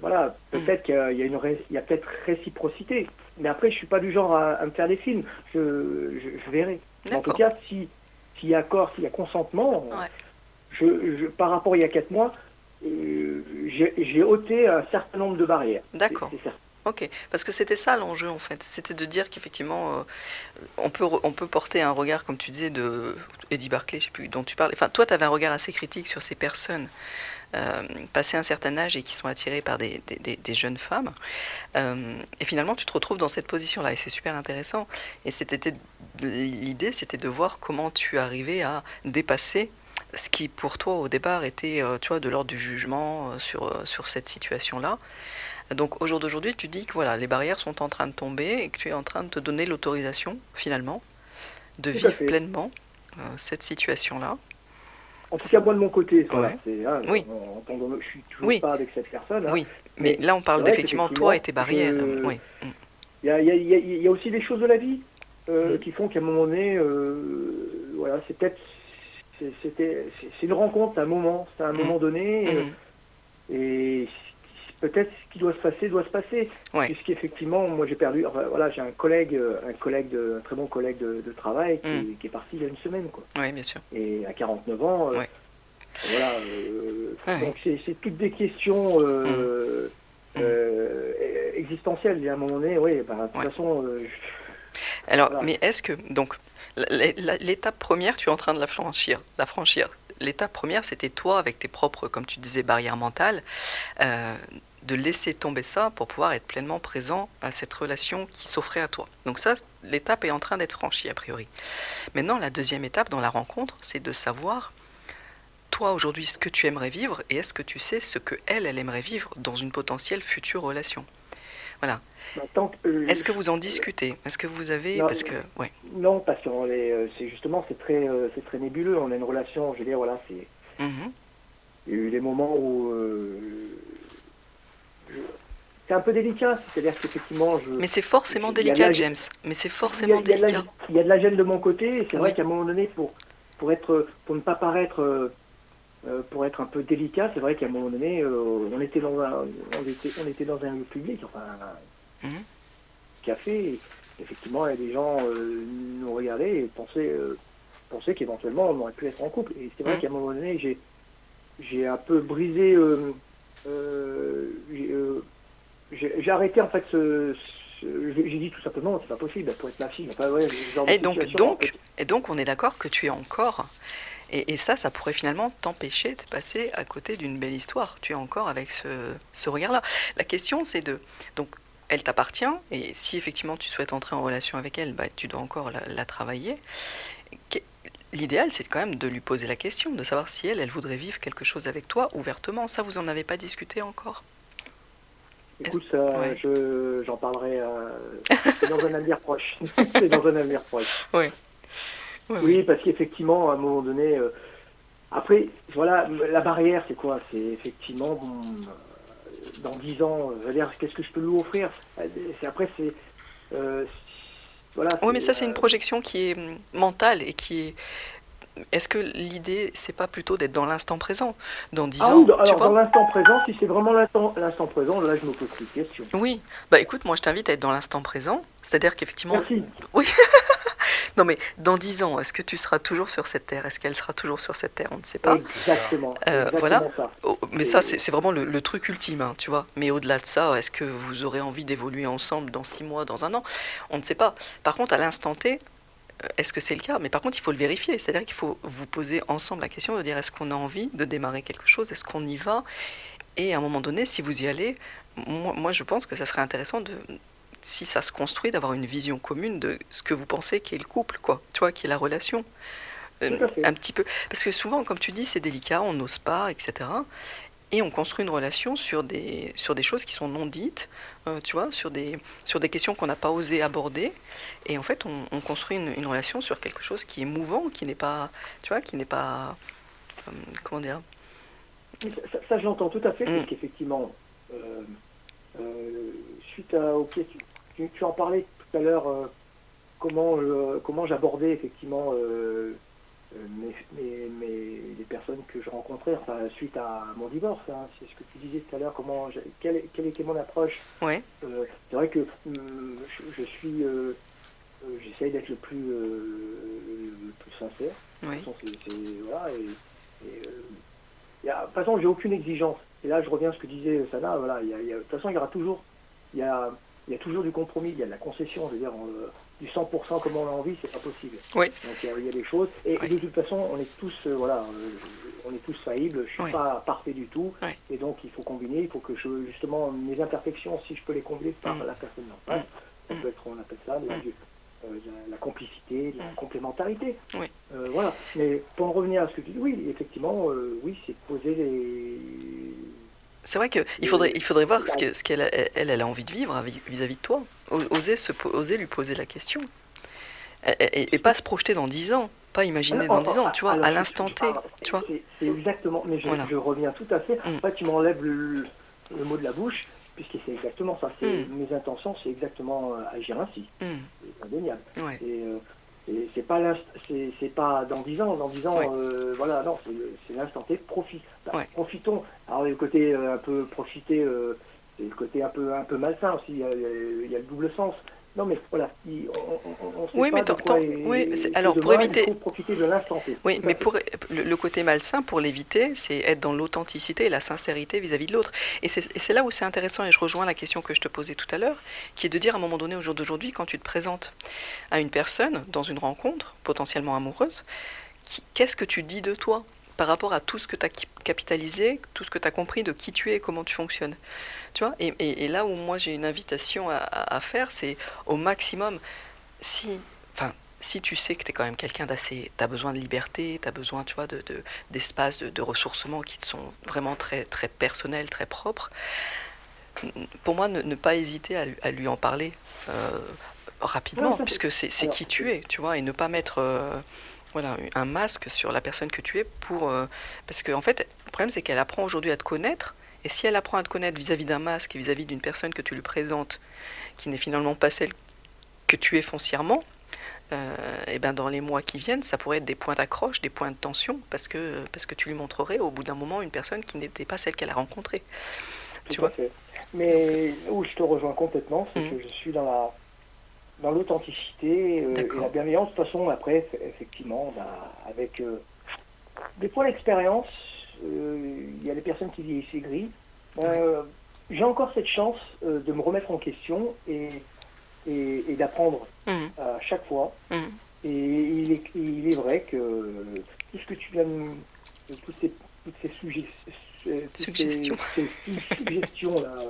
voilà, peut-être qu'il y a, une ré- il y a peut-être réciprocité. Mais après, je suis pas du genre à, à me faire des films. Je, je, je verrai. En tout cas, si s'il y a accord, s'il y a consentement, Ouais. je, je, par rapport à il y a quatre mois, euh, j'ai ôté un certain nombre de barrières. C'est- D'accord. Ok, parce que c'était ça l'enjeu en fait, c'était de dire qu'effectivement euh, on, peut, on peut porter un regard, comme tu disais, de Eddie Barclay, je sais plus, dont tu parles. Enfin, toi, tu avais un regard assez critique sur ces personnes euh, passées un certain âge et qui sont attirées par des, des- jeunes femmes. Euh, et finalement, tu te retrouves dans cette position-là et c'est super intéressant. Et c'était l'idée, c'était de voir comment tu arrivais à dépasser ce qui pour toi au départ était, euh, tu vois, de l'ordre du jugement sur, sur cette situation-là. Donc au jour d'aujourd'hui, tu dis que voilà, les barrières sont en train de tomber et que tu es en train de te donner l'autorisation, finalement, de Tout vivre pleinement euh, cette situation-là. En tout cas, moi de mon côté, Ouais. c'est, hein, Oui. on- entendons- je suis toujours Oui. pas avec cette personne. hein. Oui, mais Mais là on parle c'est d'effectivement toi et tes barrières. Oui. Mm. Il y a, y y y aussi des choses de la vie euh, Mm. qui font qu'à un moment donné, euh, voilà, c'est peut-être, c'est- c'était, c'est c'est une rencontre, un moment, c'est un Mm. moment donné, et peut-être ce qui doit se passer doit se passer. Ouais. Puisqu'effectivement, moi j'ai perdu, enfin, voilà, j'ai un collègue, euh, un collègue, de, un très bon collègue de, de travail qui, Mm. qui est parti il y a une semaine, quoi. Oui, bien sûr. Et à 49 ans, euh, Ouais. voilà. euh. Donc c'est c'est toutes des questions euh, Mm. euh, existentielles. Et à un moment donné, oui, bah, de toute façon, je- Alors, Voilà. mais est-ce que, donc, l'étape première, tu es en train de la franchir. La franchir. L'étape première, c'était toi, avec tes propres, comme tu disais, barrières mentales, de laisser tomber ça pour pouvoir être pleinement présent à cette relation qui s'offrait à toi. Donc ça, l'étape est en train d'être franchie, a priori. Maintenant, la deuxième étape dans la rencontre, c'est de savoir, toi, aujourd'hui, ce que tu aimerais vivre, et est-ce que tu sais ce que elle, elle aimerait vivre dans une potentielle future relation? Voilà. Bah, euh, Est-ce que vous en discutez? Est-ce que vous avez Non. parce que ouais. Non, parce que c'est justement c'est très euh, c'est très nébuleux. On a une relation, je veux dire, voilà, c'est Mhm. il y a eu des moments où euh, c'est un peu délicat. C'est-à-dire qu'effectivement, je Mais c'est forcément délicat, la- James. Mais c'est forcément il y a délicat. il y a de la gêne de mon côté. Et c'est vrai qu'à un moment donné, pour pour être pour ne pas paraître euh, euh, pour être un peu délicat, c'est vrai qu'à un moment donné, euh, on était dans un on était on était dans un lieu public, enfin un Mhm. café. Et effectivement, il y a des gens euh, nous regardaient et pensaient pensaient qu'éventuellement on aurait pu être en couple. Et c'est vrai Mhm. qu'à un moment donné, j'ai j'ai un peu brisé. Euh, euh, j'ai arrêté en fait ce, j'ai dit tout simplement c'est pas possible pour être ma fille. Genre de Et donc, en donc, fait. et donc, on est d'accord que tu es encore. Et, et ça, ça pourrait finalement t'empêcher de passer à côté d'une belle histoire. Tu es encore avec ce, ce regard-là. La question, c'est de. Donc, elle t'appartient, et si effectivement tu souhaites entrer en relation avec elle, bah, tu dois encore la, la travailler. L'idéal, c'est quand même de lui poser la question, de savoir si elle, elle voudrait vivre quelque chose avec toi ouvertement. Ça, vous en avez pas discuté encore? Écoute, ça, Ouais. je, j'en parlerai euh, dans un avenir proche. c'est dans un avenir proche. Ouais, Oui, parce qu'effectivement, à un moment donné, euh, après, voilà, la barrière, c'est quoi? C'est effectivement, bon, euh, dans 10 ans, euh, je veux dire, qu'est-ce que je peux lui offrir? Euh, c'est, Après, c'est. euh, voilà, Oui, mais ça, c'est euh, une projection qui est hum, mentale et qui est. Est-ce que l'idée, c'est pas plutôt d'être dans l'instant présent Dans 10 Ah ans, oui, dans- tu alors vois dans l'instant présent, si c'est vraiment l'instant, présent, là, je me pose plus de questions. Oui, bah écoute, moi je t'invite à être dans l'instant présent, c'est-à-dire qu'effectivement. Merci. Non, mais dans 10 ans, est-ce que tu seras toujours sur cette terre? Est-ce qu'elle sera toujours sur cette terre? On ne sait pas. Exactement. Euh, exactement voilà. ça. Oh, mais ça, c'est vraiment le, le truc ultime, hein, tu vois. Mais au-delà de ça, est-ce que vous aurez envie d'évoluer ensemble dans 6 mois, dans un an? On ne sait pas. Par contre, à l'instant T, euh, est-ce que c'est le cas? Mais par contre, il faut le vérifier. C'est-à-dire qu'il faut vous poser ensemble la question de dire est-ce qu'on a envie de démarrer quelque chose? Est-ce qu'on y va? Et à un moment donné, si vous y allez, moi, moi, je pense que ça serait intéressant de si ça se construit, d'avoir une vision commune de ce que vous pensez qu'est le couple, quoi, tu vois, qui est la relation. Euh, Tout à fait. un petit peu. Parce que souvent, comme tu dis, c'est délicat, on n'ose pas, etc. Et on construit une relation sur des, sur des choses qui sont non dites, euh, tu vois, sur des, sur des questions qu'on n'a pas osé aborder. Et en fait, on, on construit une, une relation sur quelque chose qui est mouvant, qui n'est pas, tu vois, qui n'est pas, euh, comment dire, Ça, ça- ça, je l'entends tout à fait, Mm. parce qu'effectivement, euh, suite à, ok, tu, tu- tu en parlais tout à l'heure, euh, comment, je- comment j'abordais effectivement euh, euh, mes, mes- mes- les personnes que je rencontrais, enfin, suite à mon divorce, hein, c'est ce que tu disais tout à l'heure, comment, quelle, quelle était mon approche. ouais, Euh, c'est vrai que hum, je, je suis, euh, euh, j'essaye d'être le plus, euh, le plus sincère. De toute façon, c'est- c'est- voilà, et, et, euh, il y a- de toute façon, j'ai aucune exigence. Et là, je reviens à ce que disait Sana. Voilà, il y a- il y a- de toute façon, il y aura toujours, il y a, il y a toujours du compromis, il y a de la concession. Je veux dire, euh, du 100% comme on a envie, c'est pas possible. Oui. Donc il y, a, il y a des choses. Et Oui. de toute façon, on est tous, euh, voilà, euh, je- on est tous faillibles. Je suis Oui. pas parfait du tout. Et donc, il faut combiner. Il faut que je, justement, mes imperfections, si je peux les combler par Mm. la personne en face, ça Mm. peut être, on appelle ça, la, Mm. euh, la- la complicité, la complémentarité. Oui. Euh, voilà. Mais pour en revenir à ce que tu dis, oui, effectivement, euh, oui, c'est poser les. C'est vrai qu'il faudrait, il faudrait voir ce que- ce qu'elle a- elle, elle a envie de vivre vis-à-vis de toi. Oser, se, oser lui poser la question. Et, et- et pas se projeter dans 10 ans. Pas imaginer dans 10 ans, tu vois, Alors, à l'instant T. Tu vois. Exactement, mais je, Voilà. je reviens tout à fait. Mm. En fait, tu m'enlèves le, le mot de la bouche, puisque c'est exactement ça. Mm. Mes intentions, c'est exactement euh, agir ainsi. Hum, C'est indéniable. ouais. Et, euh, c'est pas c'est pas dans 10 ans, dans 10 ans, Ouais. euh, voilà, non, c'est l'instant T, profite. Bah, Ouais. Profitons. Alors le côté euh, un peu profiter, euh, c'est le côté un peu un peu malsain aussi, il y a, il y a le double sens. Non mais voilà, il- on, sait Oui, pas mais tant- quoi tant- est- oui, est alors, pour éviter- Il faut profiter de l'instant. Oui, mais pour le, le côté malsain, pour l'éviter, c'est être dans l'authenticité et la sincérité vis-à-vis de l'autre. Et c'est là où c'est intéressant, et je rejoins la question que je te posais tout à l'heure, qui est de dire à un moment donné, au jour d'aujourd'hui, quand tu te présentes à une personne dans une rencontre, potentiellement amoureuse, qu'est-ce que tu dis de toi par rapport à tout ce que tu as capitalisé, tout ce que tu as compris de qui tu es et comment tu fonctionnes? Tu vois. Et, et- et là où moi j'ai une invitation à, faire, c'est au maximum, si, enfin, si tu sais que tu es quand même quelqu'un d'assez, tu as besoin de liberté, tu as besoin, tu vois, de, de- d'espaces de, de ressourcement qui te sont vraiment très, très personnels, très propres, pour moi, ne, ne pas hésiter à, lui- à lui en parler euh, rapidement, puisque c'est qui tu es, tu vois, et ne pas mettre euh, voilà, un masque sur la personne que tu es pour... euh, parce qu'en fait, le problème, c'est qu'elle apprend aujourd'hui à te connaître, et si elle apprend à te connaître vis-à-vis d'un masque vis-à-vis d'une personne que tu lui présentes, qui n'est finalement pas celle que tu es foncièrement, et ben dans les mois qui viennent, ça pourrait être des points d'accroche, des points de tension, parce que, parce que tu lui montrerais au bout d'un moment une personne qui n'était pas celle qu'elle a rencontrée. Tout Tu à vois fait. Mais où je te rejoins complètement, c'est Mm. que je suis dans la dans l'authenticité euh, et la bienveillance. De toute façon, après, effectivement, avec euh, des points d'expérience, euh, il y a des personnes qui disent c'est gris. Euh, J'ai encore cette chance euh, de me remettre en question et, et, et d'apprendre Mhm, à chaque fois. mhm. Et il est, il est vrai que tout ce que tu viens de toutes ces, toutes ces suggestions, Suggestions. ces, ces suggestions là,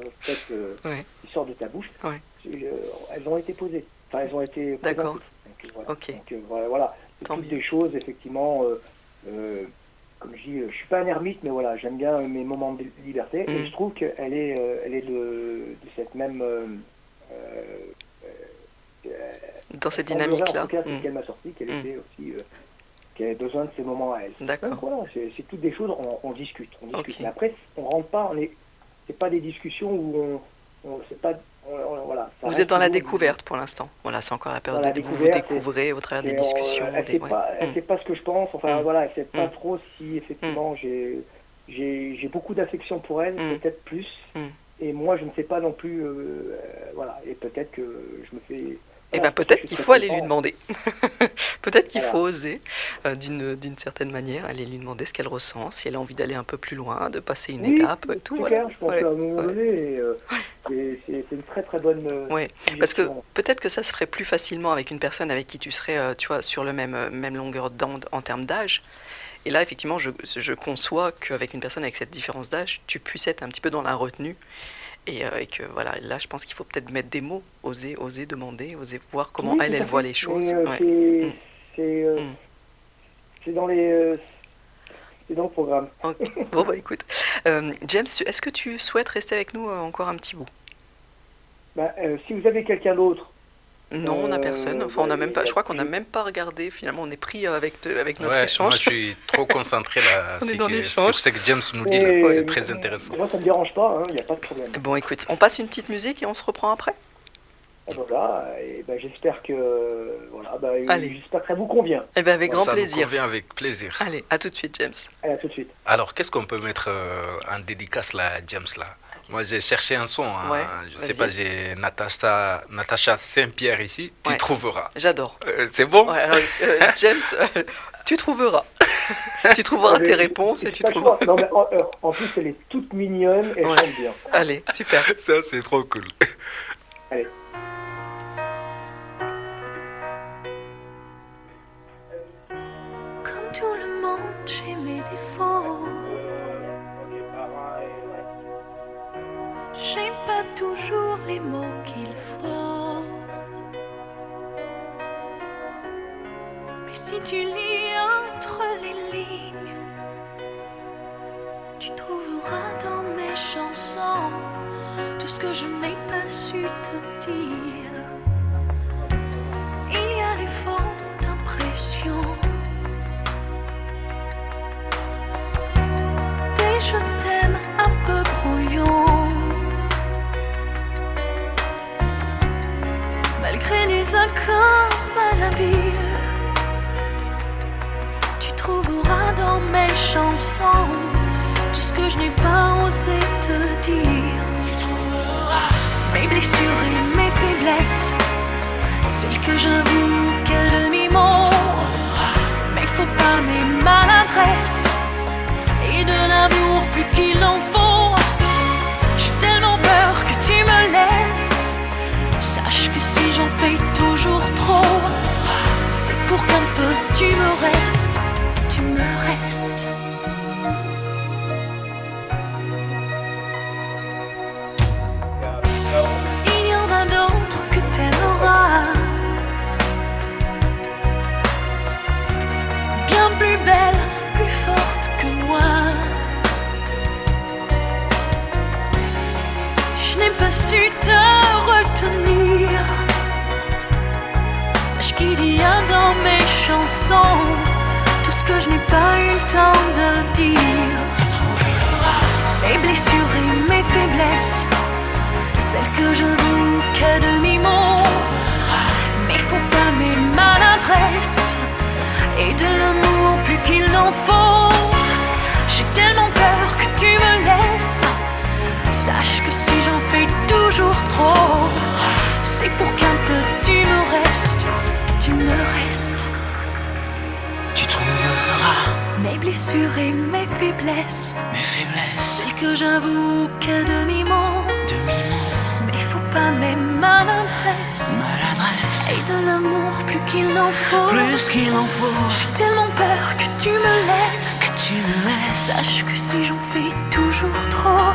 euh, Ouais. qui sortent de ta bouche, Ouais. euh, elles ont été posées. Enfin, elles ont été D'accord. euh, voilà. Ok. Donc, euh, voilà, voilà. C'est Tant toutes mieux. des choses, effectivement, euh, euh, comme je dis, euh, je suis pas un ermite, mais voilà, j'aime bien mes moments de liberté. Et je trouve qu'elle est, euh, elle est de, de cette même... euh, Dans cette dynamique-là. En tout cas, c'est ce Mhm. qu'elle m'a sorti, qu'elle Mm. était aussi, euh, qu'elle avait besoin de ces moments à elle. D'accord. Donc voilà, c'est toutes des choses, on, on discute, on discute. Mais après, on rentre pas, on est, c'est pas des discussions où on, on c'est pas, on- on- voilà. ça Vous êtes dans la découverte pour l'instant. Voilà, c'est encore la période où vous découvrez au travers des discussions. elle sait ouais. elle Mm. sait pas ce que je pense. Enfin Mm. voilà, elle sait pas Mm. trop si effectivement j'ai, j'ai, j'ai beaucoup d'affection pour elle, Mm. peut-être plus. Mm. Et moi, je ne sais pas non plus, euh, euh, voilà. Et peut-être que je me fais. Eh ben peut-être qu'il faut aller lui demander. peut-être qu'il faut oser, euh, d'une certaine manière, aller lui demander ce qu'elle ressent, si elle a envie d'aller un peu plus loin, de passer une Oui, étape et tout. Voilà. clair, je pense Ouais, qu'à un moment ouais. donné, euh, c'est, c'est- une très très bonne. euh, Ouais, Parce que peut-être que ça se ferait plus facilement avec une personne avec qui tu serais, euh, tu vois, sur le même, même longueur d'onde en termes d'âge. Et là, effectivement, je, je conçois qu'avec une personne avec cette différence d'âge, tu puisses être un petit peu dans la retenue. Et, euh, et que voilà, là, je pense qu'il faut peut-être mettre des mots, oser, oser demander, oser voir comment Oui, elle, elle voit les choses. Euh, Ouais. c'est, Mm. euh, Mm. c'est dans les, euh, c'est dans le programme. Bon, bah écoute. Euh, James, est-ce que tu souhaites rester avec nous encore un petit bout? Bah, si vous avez quelqu'un d'autre, Non, on n'a personne. Enfin, on bah, a même pas, je crois qu'on n'a même pas regardé. Finalement, on est pris avec, te- avec notre Ouais, moi échange. je suis trop concentré là On est dans que- l'échange. sur ce que James nous dit. Et- c'est très intéressant. Moi, ça me dérange pas, il n'y a pas de problème. Bon, écoute, on passe une petite musique et on se reprend après Et voilà, et ben, j'espère que voilà, bah, Allez. j'espère que ça vous convient. Eh bien, avec grand Ça plaisir. convient avec plaisir. Allez, à tout de suite, James. Allez, à tout de suite. Alors, qu'est-ce qu'on peut mettre euh, en dédicace là, James là? Moi, j'ai cherché un son. hein. Ouais, je sais pas, j'ai Natacha, Natacha Saint-Pierre ici. Tu Ouais. trouveras. J'adore. Euh, c'est bon Ouais, alors, euh, James, euh, tu trouveras. tu trouveras tes réponses et tu trouveras. Non, mais en, en plus, elle est toute mignonne et chante bien. Allez, super. Ça, c'est trop cool. Comme les mots qu'il faut. Mais si tu lis entre les lignes, tu trouveras dans mes chansons tout ce que je n'ai pas su te dire. Les accords malhabiles, tu trouveras dans mes chansons tout ce que je n'ai pas osé te dire. Tu trouveras mes blessures et mes faiblesses, celles que j'avoue qu'à demi-mot. Mais faut pas mes maladresses et de l'amour plus qu'il en faut. Toujours trop, c'est pour qu'un peu tu me restes, tu me restes. Il y en a d'autres que t'aimeras. Bien plus belle, plus forte que moi. Si je tout ce que je n'ai pas eu le temps de dire. Mes blessures et mes faiblesses, celles que je vous qu'à demi-mot. Mais faut pas mes maladresses et de l'amour plus qu'il n'en faut. J'ai tellement peur que tu me laisses. Sache que si j'en fais toujours trop, c'est pour qu'un peu tu me restes, tu me restes. Mes blessures et mes faiblesses, mes faiblesses, celles que j'avoue qu'à demi-mot. demi-mot, Mais faut pas mes maladresses maladresse, et de l'amour plus qu'il n'en faut. plus qu'il en faut. J'ai tellement peur que tu me laisses. Que tu me laisses, Sache que si j'en fais toujours trop,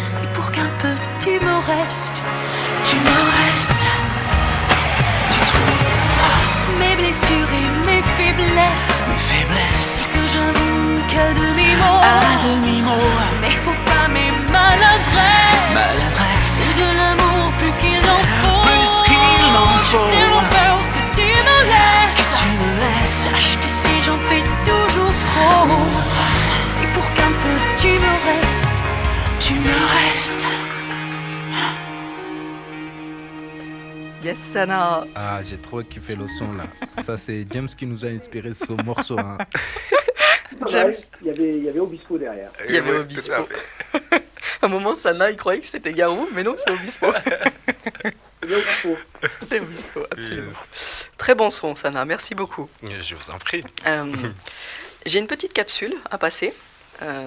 c'est pour qu'un peu tu me restes. tu me restes. Mes blessures et mes faiblesses, mes faiblesses, que j'avoue qu'à demi-mot. à demi-mot, Mais faut pas mes maladresses. maladresse, C'est de l'amour plus qu'il en faut. Plus qu'il en faut. J'ai tellement peur que tu me laisses. que tu me laisses. Sache que si j'en fais toujours trop, c'est pour qu'un peu tu me restes. Tu me restes. Yes, Sana. Ah, j'ai trop kiffé le son là. Ça, c'est James qui nous a inspiré ce morceau. hein. James. Il y avait, il y avait Obispo derrière. Il y avait Ouais, Obispo. à un moment, Sana, il croyait que c'était Garou, mais non, c'est Obispo. C'est bien Obispo. c'est Obispo, absolument. Très bon son, Sana. Merci beaucoup. Je vous en prie. Euh, J'ai une petite capsule à passer. Euh,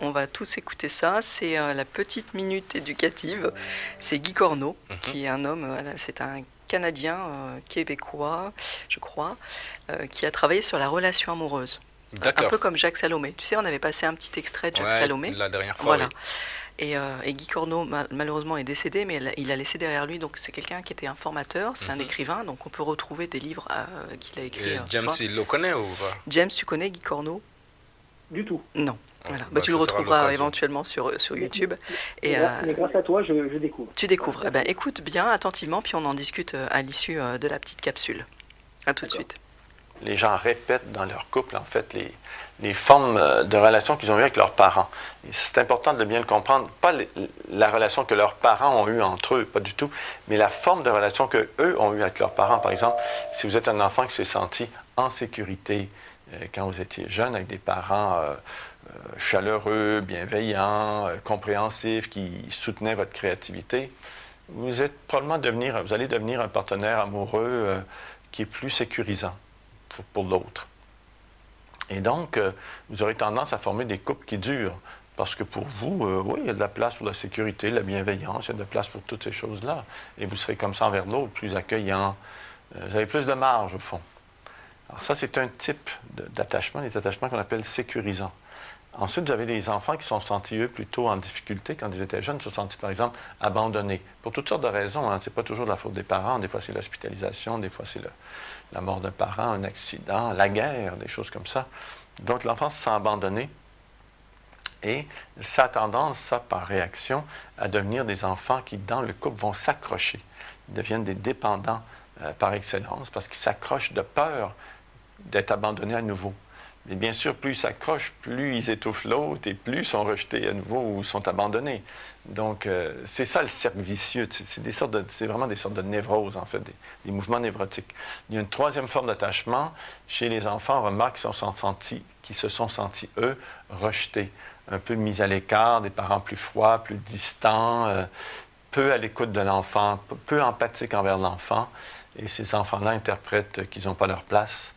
on va tous écouter ça. C'est euh, la petite minute éducative. C'est Guy Corneau, Mhm. qui est un homme, euh, c'est un Canadien, euh, québécois, je crois, qui a travaillé sur la relation amoureuse. Un peu comme Jacques Salomé. Tu sais, on avait passé un petit extrait de Jacques Ouais, Salomé. La dernière fois. Voilà. oui. Et, et Guy Corneau, ma- malheureusement, est décédé, mais il a- laissé derrière lui. Donc, c'est quelqu'un qui était un formateur, c'est un Mhm. écrivain. Donc, on peut retrouver des livres qu'il a écrits. James, il le connaît ou pas? James, tu connais Guy Corneau? Du tout. Non. Voilà. Bah, Bah, tu le retrouveras éventuellement sur, sur YouTube. Et euh, mais grâce à toi, je, je découvre. tu découvres. Eh ben, écoute bien attentivement, puis on en discute euh, à l'issue euh, de la petite capsule. À tout de suite. les gens répètent dans leur couple, en fait, les, les formes euh, de relations qu'ils ont eues avec leurs parents. C'est important de bien le comprendre. Pas les- la relation que leurs parents ont eue entre eux, pas du tout, mais la forme de relation que eux ont eue avec leurs parents. Par exemple, si vous êtes un enfant qui s'est senti en sécurité euh, quand vous étiez jeune, avec des parents euh, euh, chaleureux, bienveillants, euh, compréhensifs, qui soutenaient votre créativité, vous êtes probablement devenir, vous allez devenir un partenaire amoureux euh, qui est plus sécurisant pour, pour l'autre. Et donc, euh, vous aurez tendance à former des couples qui durent. Parce que pour vous, euh, oui, il y a de la place pour la sécurité, la bienveillance, il y a de la place pour toutes ces choses-là. Et vous serez comme ça envers l'autre, plus accueillant. Euh, vous avez plus de marge, au fond. Alors ça, c'est un type d'attachement, des attachements qu'on appelle sécurisants. Ensuite, vous avez des enfants qui sont sentis, eux, plutôt en difficulté quand ils étaient jeunes, se sont sentis, par exemple, abandonnés. Pour toutes sortes de raisons. Hein. Ce n'est pas toujours de la faute des parents. Des fois, c'est l'hospitalisation, des fois, c'est la mort d'un parent, un accident, la guerre, des choses comme ça. Donc, l'enfant se sent abandonné. Et ça a tendance, ça, par réaction, à devenir des enfants qui, dans le couple, vont s'accrocher. Ils deviennent des dépendants euh, par excellence parce qu'ils s'accrochent de peur d'être abandonnés à nouveau. Mais bien sûr, plus ils s'accrochent, plus ils étouffent l'autre et plus sont rejetés à nouveau ou sont abandonnés. Donc, euh, c'est ça le cercle vicieux. C'est des sortes de- c'est vraiment des sortes de névroses, en fait, des, mouvements névrotiques. Il y a une troisième forme d'attachement. Chez les enfants, on remarque qu'ils sont sentis, qui se sont sentis, eux, rejetés, un peu mis à l'écart, des parents plus froids, plus distants, euh, peu à l'écoute de l'enfant, peu empathiques envers l'enfant. Et ces enfants-là interprètent qu'ils n'ont pas leur place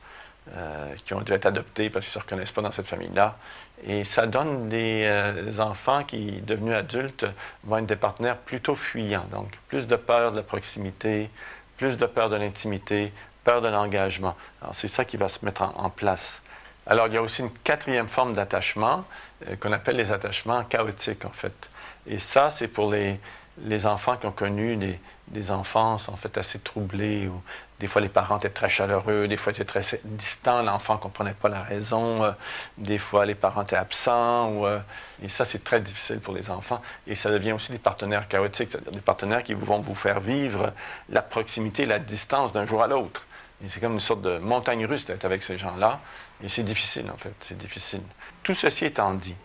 euh, qui ont dû être adoptés parce qu'ils ne se reconnaissent pas dans cette famille-là. Et ça donne des euh, enfants qui, devenus adultes, vont être des partenaires plutôt fuyants. Donc, plus de peur de la proximité, plus de peur de l'intimité, peur de l'engagement. Alors, c'est ça qui va se mettre en, place. Alors, il y a aussi une quatrième forme d'attachement euh, qu'on appelle les attachements chaotiques, en fait. Et ça, c'est pour les, les enfants qui ont connu des, des enfances, en fait, assez troublées, où des fois les parents étaient très chaleureux, des fois étaient très distants, l'enfant ne comprenait pas la raison, euh, des fois les parents étaient absents, euh, et ça, c'est très difficile pour les enfants. Et ça devient aussi des partenaires chaotiques, c'est-à-dire des partenaires qui vont vous faire vivre la proximité, la distance d'un jour à l'autre. Et c'est comme une sorte de montagne russe d'être avec ces gens-là. Et c'est difficile, en fait. C'est difficile. Tout ceci étant dit,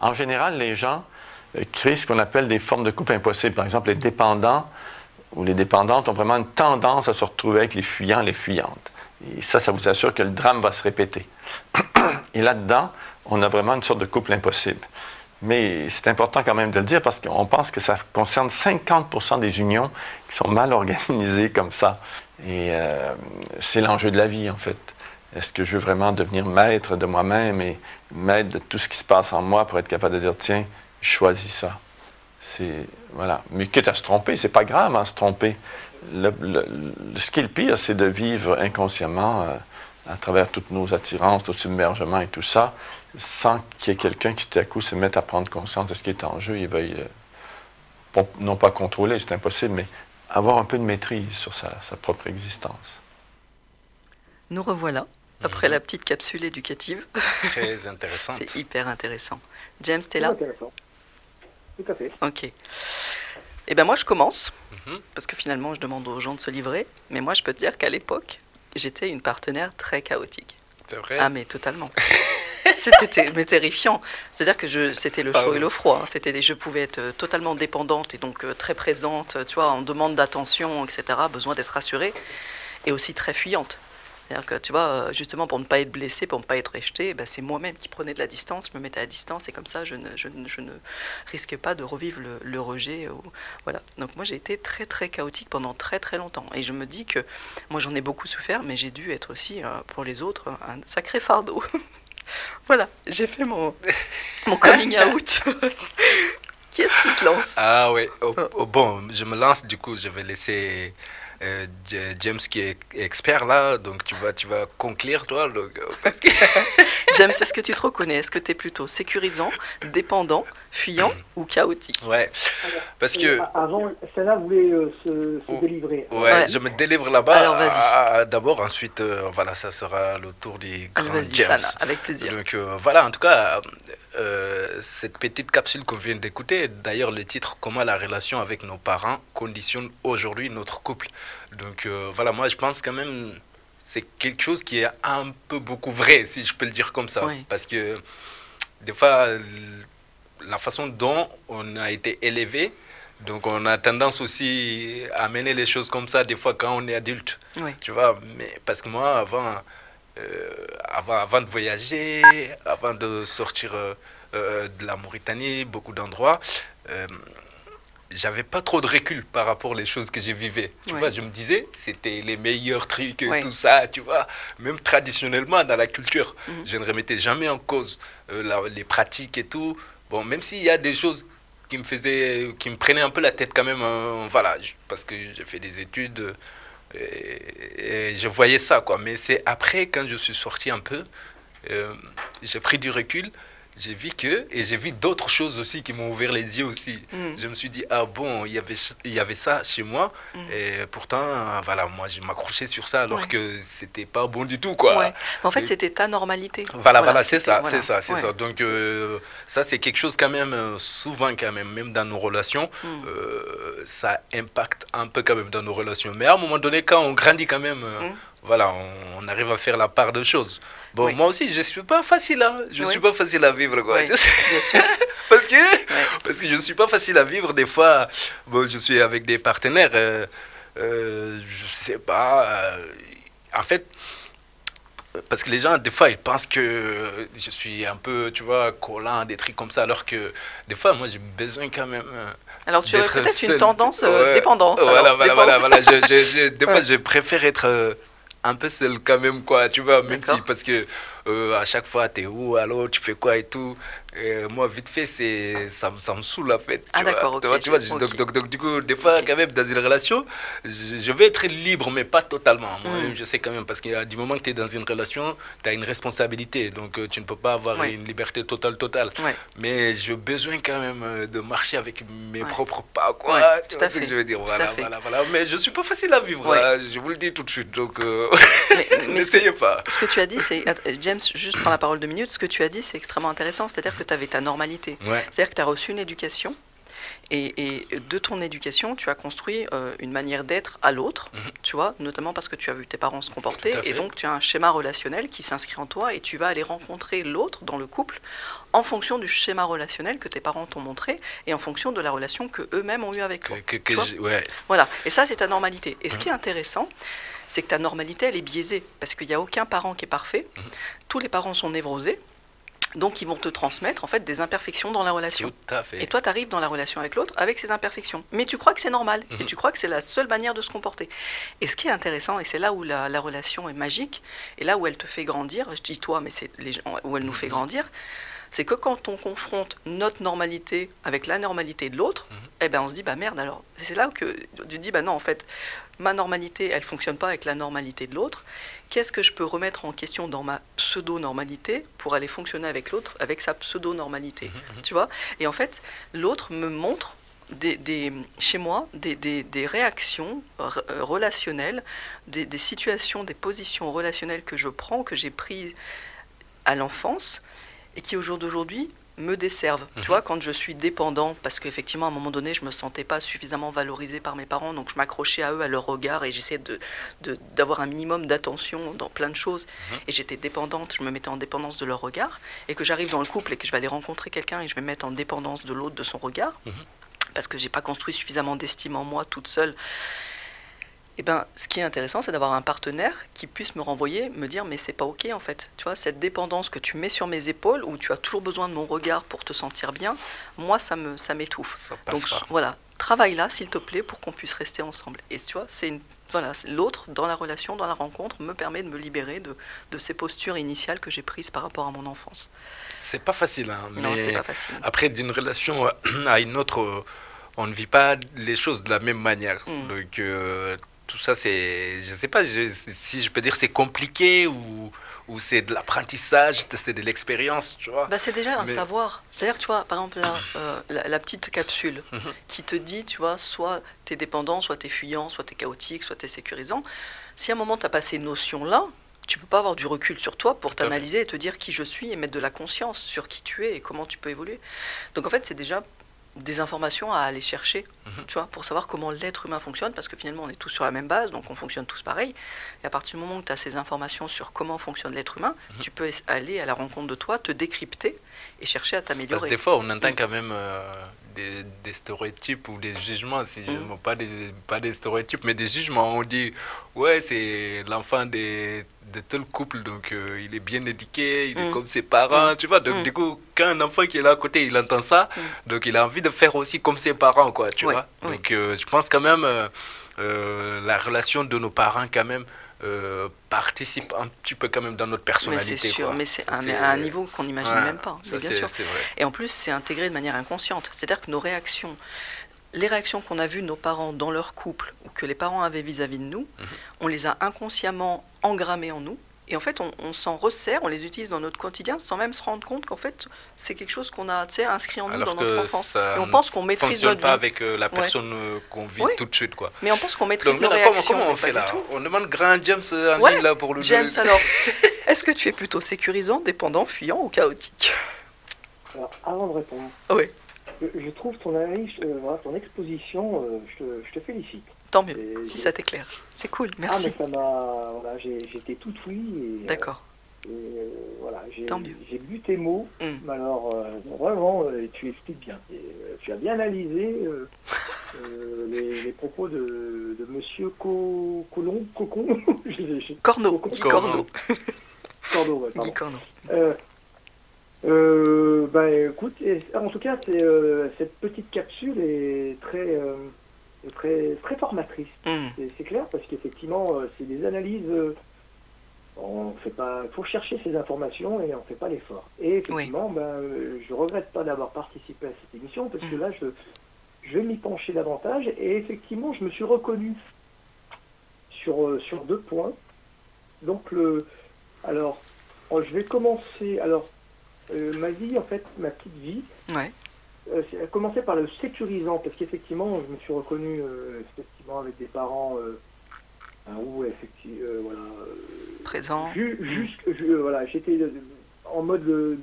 en général, les gens créent ce qu'on appelle des formes de couple impossibles. Par exemple, les dépendants ou les dépendantes ont vraiment une tendance à se retrouver avec les fuyants, les fuyantes. Et ça, ça vous assure que le drame va se répéter. Et là-dedans, on a vraiment une sorte de couple impossible. Mais c'est important quand même de le dire parce qu'on pense que ça concerne 50% des unions qui sont mal organisées comme ça. Et euh, c'est l'enjeu de la vie, en fait. Est-ce que je veux vraiment devenir maître de moi-même et maître de tout ce qui se passe en moi pour être capable de dire, tiens, je choisis ça. C'est, voilà. Mais quitte à se tromper, c'est pas grave, à hein, se tromper. ce qui est le pire, c'est de vivre inconsciemment euh, à travers toutes nos attirances, tout submergement et tout ça, sans qu'il y ait quelqu'un qui tout à coup se mette à prendre conscience de ce qui est en jeu et veuille, euh, non pas contrôler, c'est impossible, mais avoir un peu de maîtrise sur sa, propre existence. Nous revoilà après mhm. la petite capsule éducative. Très intéressante. c'est hyper intéressant. James, t'es là? Intéressant. Tout à fait. Ok. Eh bien moi je commence, mhm. parce que finalement je demande aux gens de se livrer, mais moi je peux te dire qu'à l'époque, j'étais une partenaire très chaotique. C'est vrai Ah mais totalement. c'était mais terrifiant. C'est-à-dire que c'était le ah chaud et le froid. Hein. C'était, je pouvais être euh, totalement dépendante et donc euh, très présente, tu vois, en demande d'attention, etc., besoin d'être rassurée, et aussi très fuyante. C'est-à-dire que, tu vois, euh, justement, pour ne pas être blessé, pour ne pas être rejeté, ben, c'est moi-même qui prenais de la distance, je me mettais à distance, et comme ça, je ne, je je ne risquais pas de revivre le, rejet. voilà. Donc moi, j'ai été très, très chaotique pendant très, très longtemps. Et je me dis que moi, j'en ai beaucoup souffert, mais j'ai dû être aussi, pour les autres, un sacré fardeau. Voilà, j'ai fait mon, mon coming out. qui est-ce qui se lance? Ah oui, bon, je me lance, du coup, je vais laisser euh, James qui est expert là, donc tu vas, tu vas conclure toi. Euh, James, est-ce que tu te reconnais? Est-ce que tu es plutôt sécurisant, dépendant, fuyant ou chaotique? Ouais, parce que... Avant, Sana voulait euh, se, oh, délivrer. Ouais, je me délivre là-bas. Alors vas-y. Ah, d'abord, ensuite, voilà, ça sera le tour du grand James. Sana, avec plaisir. Donc voilà, en tout cas, cette petite capsule qu'on vient d'écouter, d'ailleurs le titre, comment la relation avec nos parents conditionne aujourd'hui notre couple. Donc euh, voilà, moi je pense quand même c'est quelque chose qui est un peu beaucoup vrai, si je peux le dire comme ça. Parce que des fois, la façon dont on a été élevé, donc on a tendance aussi à mener les choses comme ça des fois quand on est adulte. Tu vois, mais parce que moi, avant, euh, avant, avant de voyager, avant de sortir euh, de la Mauritanie, beaucoup d'endroits, j'avais pas trop de recul par rapport aux choses que j'ai vivais. Tu vois, je me disais, c'était les meilleurs trucs et tout ça, tu vois. Même traditionnellement, dans la culture, mhm. je ne remettais jamais en cause euh, les pratiques et tout. Bon, même s'il y a des choses qui me faisaient, qui me prenaient un peu la tête quand même, hein, voilà, parce que j'ai fait des études euh, et, je voyais ça, quoi. Mais c'est après, quand je suis sorti un peu, euh, j'ai pris du recul j'ai vu que, et j'ai vu d'autres choses aussi qui m'ont ouvert les yeux aussi. Mm. Je me suis dit, ah bon, il y avait, il y avait ça chez moi, mm. et pourtant, voilà, moi, je m'accrochais sur ça alors que c'était pas bon du tout, quoi. En fait, c'était ta normalité. Voilà, voilà, c'est ça, c'est ça, c'est ça. Donc, euh, ça, c'est quelque chose quand même, euh, souvent quand même, même dans nos relations, mm. euh, ça impacte un peu quand même dans nos relations. Mais à un moment donné, quand on grandit quand même, voilà, on, arrive à faire la part de choses. Bon, moi aussi, je ne suis pas facile, hein. Je ne suis pas facile à vivre, quoi. Bien sûr. parce, que, parce que je ne suis pas facile à vivre. Des fois, bon, je suis avec des partenaires, euh, euh, je sais pas. Euh, en fait, parce que les gens, des fois, ils pensent que je suis un peu, tu vois, collant, des trucs comme ça, alors que des fois, moi, j'ai besoin quand même. Alors, tu as peut-être une tendance dépendance. Voilà, voilà, voilà, voilà, des fois, je préfère être un peu seul quand même, quoi, tu vois, même si, parce que euh, à chaque fois, t'es où, alors, tu fais quoi et tout. Euh, moi, vite fait, c'est, ça, ça me saoule, en fait. Ah, d'accord, Tu vois, tu vois donc, donc, donc, du coup, des fois, quand même, dans une relation, je, vais être libre, mais pas totalement. Moi, hmm. je sais quand même, parce qu'il du moment que tu es dans une relation, tu as une responsabilité. Donc, euh, tu ne peux pas avoir une liberté totale, totale. Mais j'ai besoin quand même euh, de marcher avec mes propres pas, quoi. tu vois ce que je veux dire? Voilà, voilà, voilà. Mais je suis pas facile à vivre, hein. je vous le dis tout de suite. Donc, n'essayez pas. Ce que tu as dit, c'est. James, juste prends la parole deux minutes. Ce que tu as dit, c'est extrêmement intéressant. C'est-à-dire que tu avais ta normalité. C'est-à-dire que tu as reçu une éducation Et, de ton éducation, tu as construit euh, une manière d'être à l'autre, mhm. tu vois, notamment parce que tu as vu tes parents se comporter, et donc tu as un schéma relationnel qui s'inscrit en toi, et tu vas aller rencontrer l'autre dans le couple en fonction du schéma relationnel que tes parents t'ont montré, et en fonction de la relation que eux-mêmes ont eu avec toi. Voilà, et ça c'est ta normalité. Et ce qui est mhm. intéressant, c'est que ta normalité, elle est biaisée, parce qu'il n'y a aucun parent qui est parfait, mhm. tous les parents sont névrosés, donc, ils vont te transmettre en fait des imperfections dans la relation. Tout à fait. Et toi, tu arrives dans la relation avec l'autre avec ces imperfections. Mais tu crois que c'est normal et mhm. tu crois que c'est la seule manière de se comporter. Et ce qui est intéressant, et c'est là où la, relation est magique, et là où elle te fait grandir, je dis toi, mais c'est où elle nous fait mhm. grandir, c'est que quand on confronte notre normalité avec la normalité de l'autre, mhm. eh ben on se dit bah merde alors. C'est là que tu dis bah non en fait ma normalité elle fonctionne pas avec la normalité de l'autre qu'est-ce que je peux remettre en question dans ma pseudo-normalité pour aller fonctionner avec l'autre, avec sa pseudo-normalité mhm, mhm. Tu vois? Et en fait, l'autre me montre des, chez moi des, des, réactions euh, relationnelles, des, situations, des positions relationnelles que je prends, que j'ai prises à l'enfance et qui au jour d'aujourd'hui me desservent. Tu mhm. vois, quand je suis dépendant, parce qu'effectivement, à un moment donné, je ne me sentais pas suffisamment valorisé par mes parents, donc je m'accrochais à eux, à leur regard, et j'essayais d'avoir de, un minimum d'attention dans plein de choses. Mhm. Et j'étais dépendante, je me mettais en dépendance de leur regard. Et que j'arrive dans le couple et que je vais aller rencontrer quelqu'un et je vais me mettre en dépendance de l'autre, de son regard, mhm. parce que j'ai pas construit suffisamment d'estime en moi toute seule eh ben, ce qui est intéressant, c'est d'avoir un partenaire qui puisse me renvoyer, me dire mais c'est pas ok en fait. Tu vois, cette dépendance que tu mets sur mes épaules, où tu as toujours besoin de mon regard pour te sentir bien, moi ça me ça m'étouffe. Donc voilà, travaille là s'il te plaît pour qu'on puisse rester ensemble. Et tu vois, c'est une voilà, l'autre dans la relation, dans la rencontre, me permet de me libérer de, de ces postures initiales que j'ai prises par rapport à mon enfance. C'est pas facile, hein, non, pas facile. après d'une relation à une autre, on ne vit pas les choses de la même manière. Mm. Donc euh, tout ça, c'est, je ne sais pas si je peux dire c'est compliqué ou, ou c'est de l'apprentissage, c'est de l'expérience, tu vois. Bah, c'est déjà un savoir. C'est-à-dire, tu vois, par exemple, euh, la, petite capsule mhm. qui te dit, tu vois, soit tu es dépendant, soit tu es fuyant, soit tu es chaotique, soit tu es sécurisant. Si à un moment tu n'as pas ces notions-là, tu peux pas avoir du recul sur toi pour t'analyser et te dire qui je suis et mettre de la conscience sur qui tu es et comment tu peux évoluer. Donc en fait, c'est déjà des informations à aller chercher, mhm. tu vois, pour savoir comment l'être humain fonctionne, parce que finalement on est tous sur la même base, donc on fonctionne tous pareil. Et à partir du moment où tu as ces informations sur comment fonctionne l'être humain, mhm. tu peux aller à la rencontre de toi, te décrypter et chercher à t'améliorer. Parce que des fois on entend quand même euh, des, stéréotypes ou des jugements, si je mm. pas, des, pas des stéréotypes, mais des jugements. On dit, ouais, c'est l'enfant de tel couple, donc euh, il est bien éduqué, il est mm. comme ses parents, mm. tu vois. Donc, du coup, quand un enfant qui est là à côté, il entend ça, donc il a envie de faire aussi comme ses parents, quoi, tu vois. Donc, euh, je pense quand même, euh, la relation de nos parents, quand même, euh, participe un petit peu quand même dans notre personnalité. Mais c'est sûr, mais c'est à un niveau qu'on n'imagine même pas. bien sûr. Et en plus, c'est intégré de manière inconsciente. C'est-à-dire que nos réactions, les réactions qu'on a vues nos parents dans leur couple ou que les parents avaient vis-à-vis de nous, mhm. on les a inconsciemment engrammées en nous et en fait, on, s'en resserre, on les utilise dans notre quotidien sans même se rendre compte qu'en fait, c'est quelque chose qu'on a inscrit en nous dans notre enfance. Et on pense qu'on maîtrise notre pas avec euh, la personne euh, qu'on vit tout de suite. Quoi. Mais on pense qu'on maîtrise nos réactions. Comment, on fait là On demande grand James euh, en là pour le James, alors, est-ce que tu es plutôt sécurisant, dépendant, fuyant ou chaotique alors, avant de répondre, oui. je, trouve ton analyse, ton exposition, je te félicite. Tant mieux, si ça t'éclaire. C'est cool, ah, merci. Ah, mais ça m'a. Voilà, j'étais tout oui. Euh, D'accord. Euh, voilà, j'ai vu tes mots, mm. mais alors euh, vraiment, tu expliques bien. tu as bien analysé les, propos de, de Monsieur Co, Colomb, Cocon, Corneau, Guy Corneau. Corneau, ouais, Guy Corneau. bah écoute, en tout cas, cette petite capsule est très très, très formatrice. Hmm. C'est clair, parce qu'effectivement, euh, c'est des analyses. Euh, on fait pas, il faut chercher ces informations et on ne fait pas l'effort. Et effectivement, ben, euh, je regrette pas d'avoir participé à cette émission parce que hmm. là, je, je vais m'y pencher davantage. Et effectivement, je me suis reconnu sur, sur deux points. Donc, le, alors, je vais commencer. Alors, ma vie, en fait, ma petite vie, ouais. Euh, a commencé par le sécurisant, parce qu'effectivement, je me suis reconnu euh, effectivement avec des parents euh, où effectivement, voilà, présent. voilà, j'étais en mode de,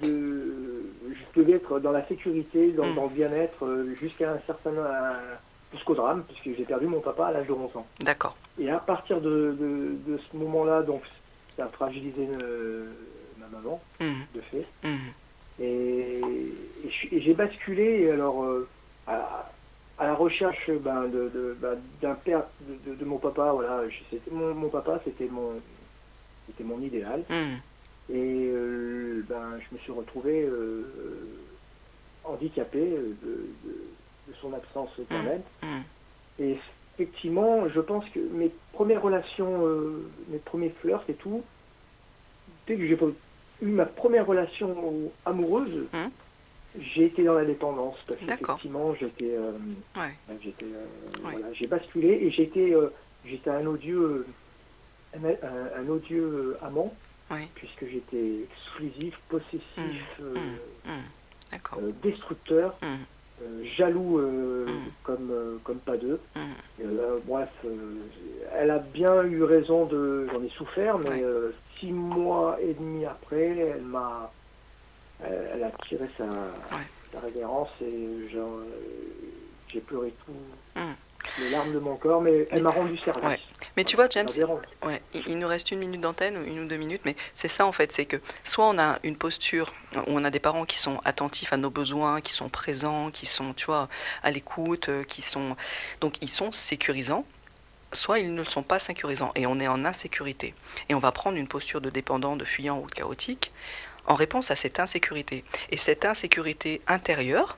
devais être dans la sécurité, dans, Mm. dans le bien-être, jusqu'à un certain... jusqu'au drame, puisque j'ai perdu mon papa à l'âge de 11 ans. D'accord. Et à partir de, de- de ce moment-là, donc, ça a fragilisé ma maman, Mhm. de fait. Mhm. Et, j'ai basculé alors euh, à, à la recherche ben, de, de- ben, d'un père de, de- de mon papa. Voilà, mon, mon papa, c'était mon c'était mon idéal. Mhm. Et euh, ben, je me suis retrouvé euh, handicapé de, son absence permanente. Mhm. Et effectivement, je pense que mes premières relations, mes premiers flirts et tout, dès que j'ai eu ma première relation amoureuse, Mhm. j'ai été dans la dépendance. Parce qu'effectivement, j'étais, euh, Ouais. j'étais, euh, Ouais. voilà, j'ai basculé et j'étais, euh, j'étais un odieux, un, un- un odieux amant, puisque j'étais exclusif, possessif, destructeur, euh, jaloux euh, comme, euh, comme pas deux. Euh, bref, elle a bien eu raison de. J'en ai souffert, mais Ouais. Six mois et demi après, elle m'a. Elle, elle a tiré sa, sa révérence et j'ai pleuré tout. Mhm. Les larmes de mon corps, mais elle m'a rendu service. Ouais. Mais tu vois, James, ouais, il nous reste une minute d'antenne, ou une ou deux minutes, mais c'est ça en fait, c'est que soit on a une posture où on a des parents qui sont attentifs à nos besoins, qui sont présents, qui sont, tu vois, à l'écoute, euh, qui sont, donc ils sont sécurisants, soit ils ne le sont pas sécurisants et on est en insécurité. Et on va prendre une posture de dépendant, de fuyant ou de chaotique en réponse à cette insécurité. Et cette insécurité intérieure,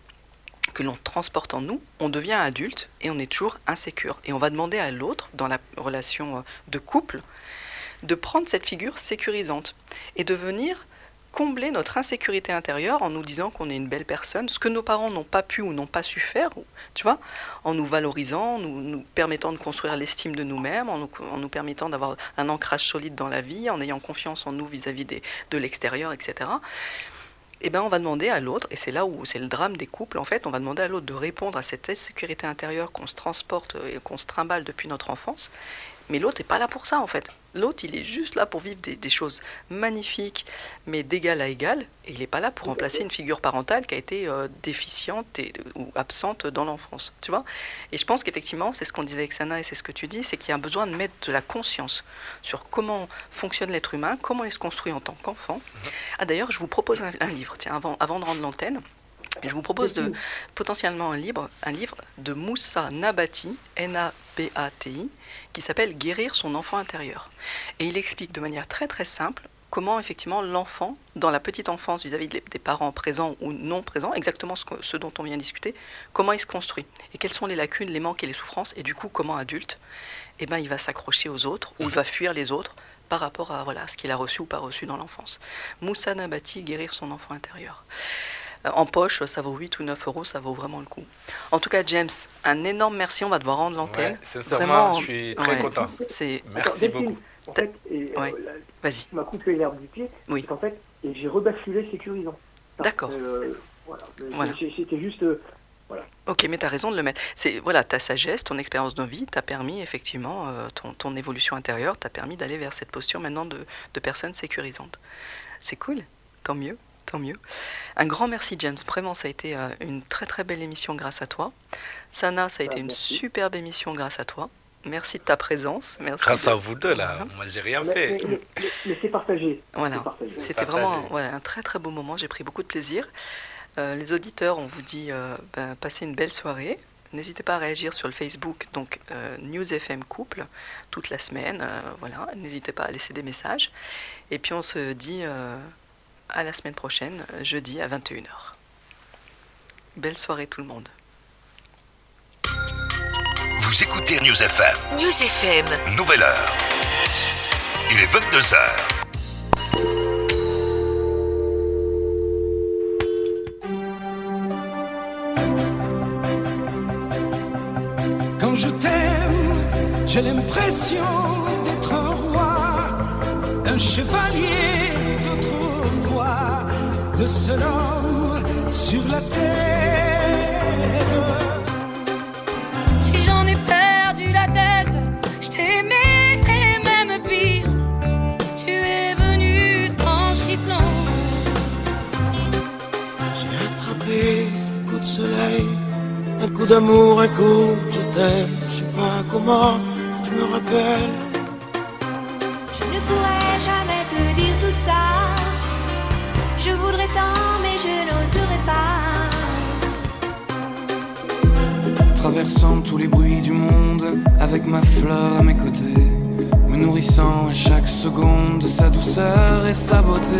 que l'on transporte en nous, on devient adulte et on est toujours insécure. Et on va demander à l'autre, dans la relation de couple, de prendre cette figure sécurisante et de venir combler notre insécurité intérieure en nous disant qu'on est une belle personne, ce que nos parents n'ont pas pu ou n'ont pas su faire, tu vois, en nous valorisant, nous, nous permettant de construire l'estime de nous-mêmes, en nous, permettant d'avoir un ancrage solide dans la vie, en ayant confiance en nous vis-à-vis de l'extérieur, etc eh ben, on va demander à l'autre, et c'est là où c'est le drame des couples, en fait, on va demander à l'autre de répondre à cette insécurité intérieure qu'on se transporte et qu'on se trimballe depuis notre enfance. Mais l'autre n'est pas là pour ça, en fait. L'autre, il est juste là pour vivre des, des choses magnifiques, mais d'égal à égal, et il n'est pas là pour remplacer une figure parentale qui a été euh, déficiente et, ou absente dans l'enfance, tu vois. Et je pense qu'effectivement, c'est ce qu'on disait avec Sana, et c'est ce que tu dis, c'est qu'il y a un besoin de mettre de la conscience sur comment fonctionne l'être humain, comment il se construit en tant qu'enfant. Ah d'ailleurs, je vous propose un, un livre, tiens, avant, avant de rendre l'antenne. Je vous propose de, potentiellement un livre, un livre de Moussa Nabati, N-A-B-A-T-I, qui s'appelle Guérir son enfant intérieur. Et il explique de manière très très simple comment effectivement l'enfant, dans la petite enfance vis-à-vis des des parents présents ou non présents, exactement ce, que- ce dont on vient de discuter, comment il se construit et quelles sont les lacunes, les manques et les souffrances, et du coup comment adulte, eh ben, il va s'accrocher aux autres ou il va fuir les autres par rapport à voilà, ce qu'il a reçu ou pas reçu dans l'enfance. Moussa Nabati, Guérir son enfant intérieur. Euh, En poche, ça vaut 8 ou 9 euros, ça vaut vraiment le coup. En tout cas, James, un énorme merci, on va devoir rendre l'antenne. Ouais, sincèrement, je suis très content. C'est... Merci Attends, beaucoup. En fait, et, euh, Ouais. Vas-y. tu m'as coupé l'herbe du pied. Oui. En fait, et j'ai rebasculé sécurisant. D'accord. euh, voilà. C'était juste. euh, voilà. Ok, mais tu as raison de le mettre. C'est voilà, ta sagesse, ton expérience de vie t'a permis effectivement, euh, ton, ton évolution intérieure t'a permis d'aller vers cette posture maintenant de, de personne sécurisante. C'est cool, tant mieux, tant mieux. Un grand merci James, vraiment ça a été euh, une très très belle émission grâce à toi. Sana, ça a été Ah, une superbe émission grâce à toi. Merci de ta présence. Merci Grâce de- à vous deux, là. Moi, j'ai rien Mais, fait. mais- mais- mais c'est partagé. Voilà, c'était vraiment voilà, un très très beau moment, j'ai pris beaucoup de plaisir. Euh, les auditeurs, on vous dit euh, ben, passez une belle soirée. N'hésitez pas à réagir sur le Facebook, donc euh, News FM Couple, toute la semaine. euh, voilà, n'hésitez pas à laisser des messages. Et puis on se dit euh, à la semaine prochaine, euh, jeudi à 21h. Belle soirée tout le monde. Vous écoutez News FM, News FM. nouvelle heure. Il est 22h. Quand je t'aime, j'ai l'impression d'être un roi, un chevalier le seul homme sur la terre. Si j'en ai perdu la tête, je t'aimais et même pire. Tu es venu en sifflant. J'ai soleil, un coup d'amour, un coup je t'aime. Je sais pas comment, faut que je me rappelle. Traversant tous les bruits du monde, avec ma fleur à mes côtés, me nourrissant à chaque seconde de sa douceur et sa beauté.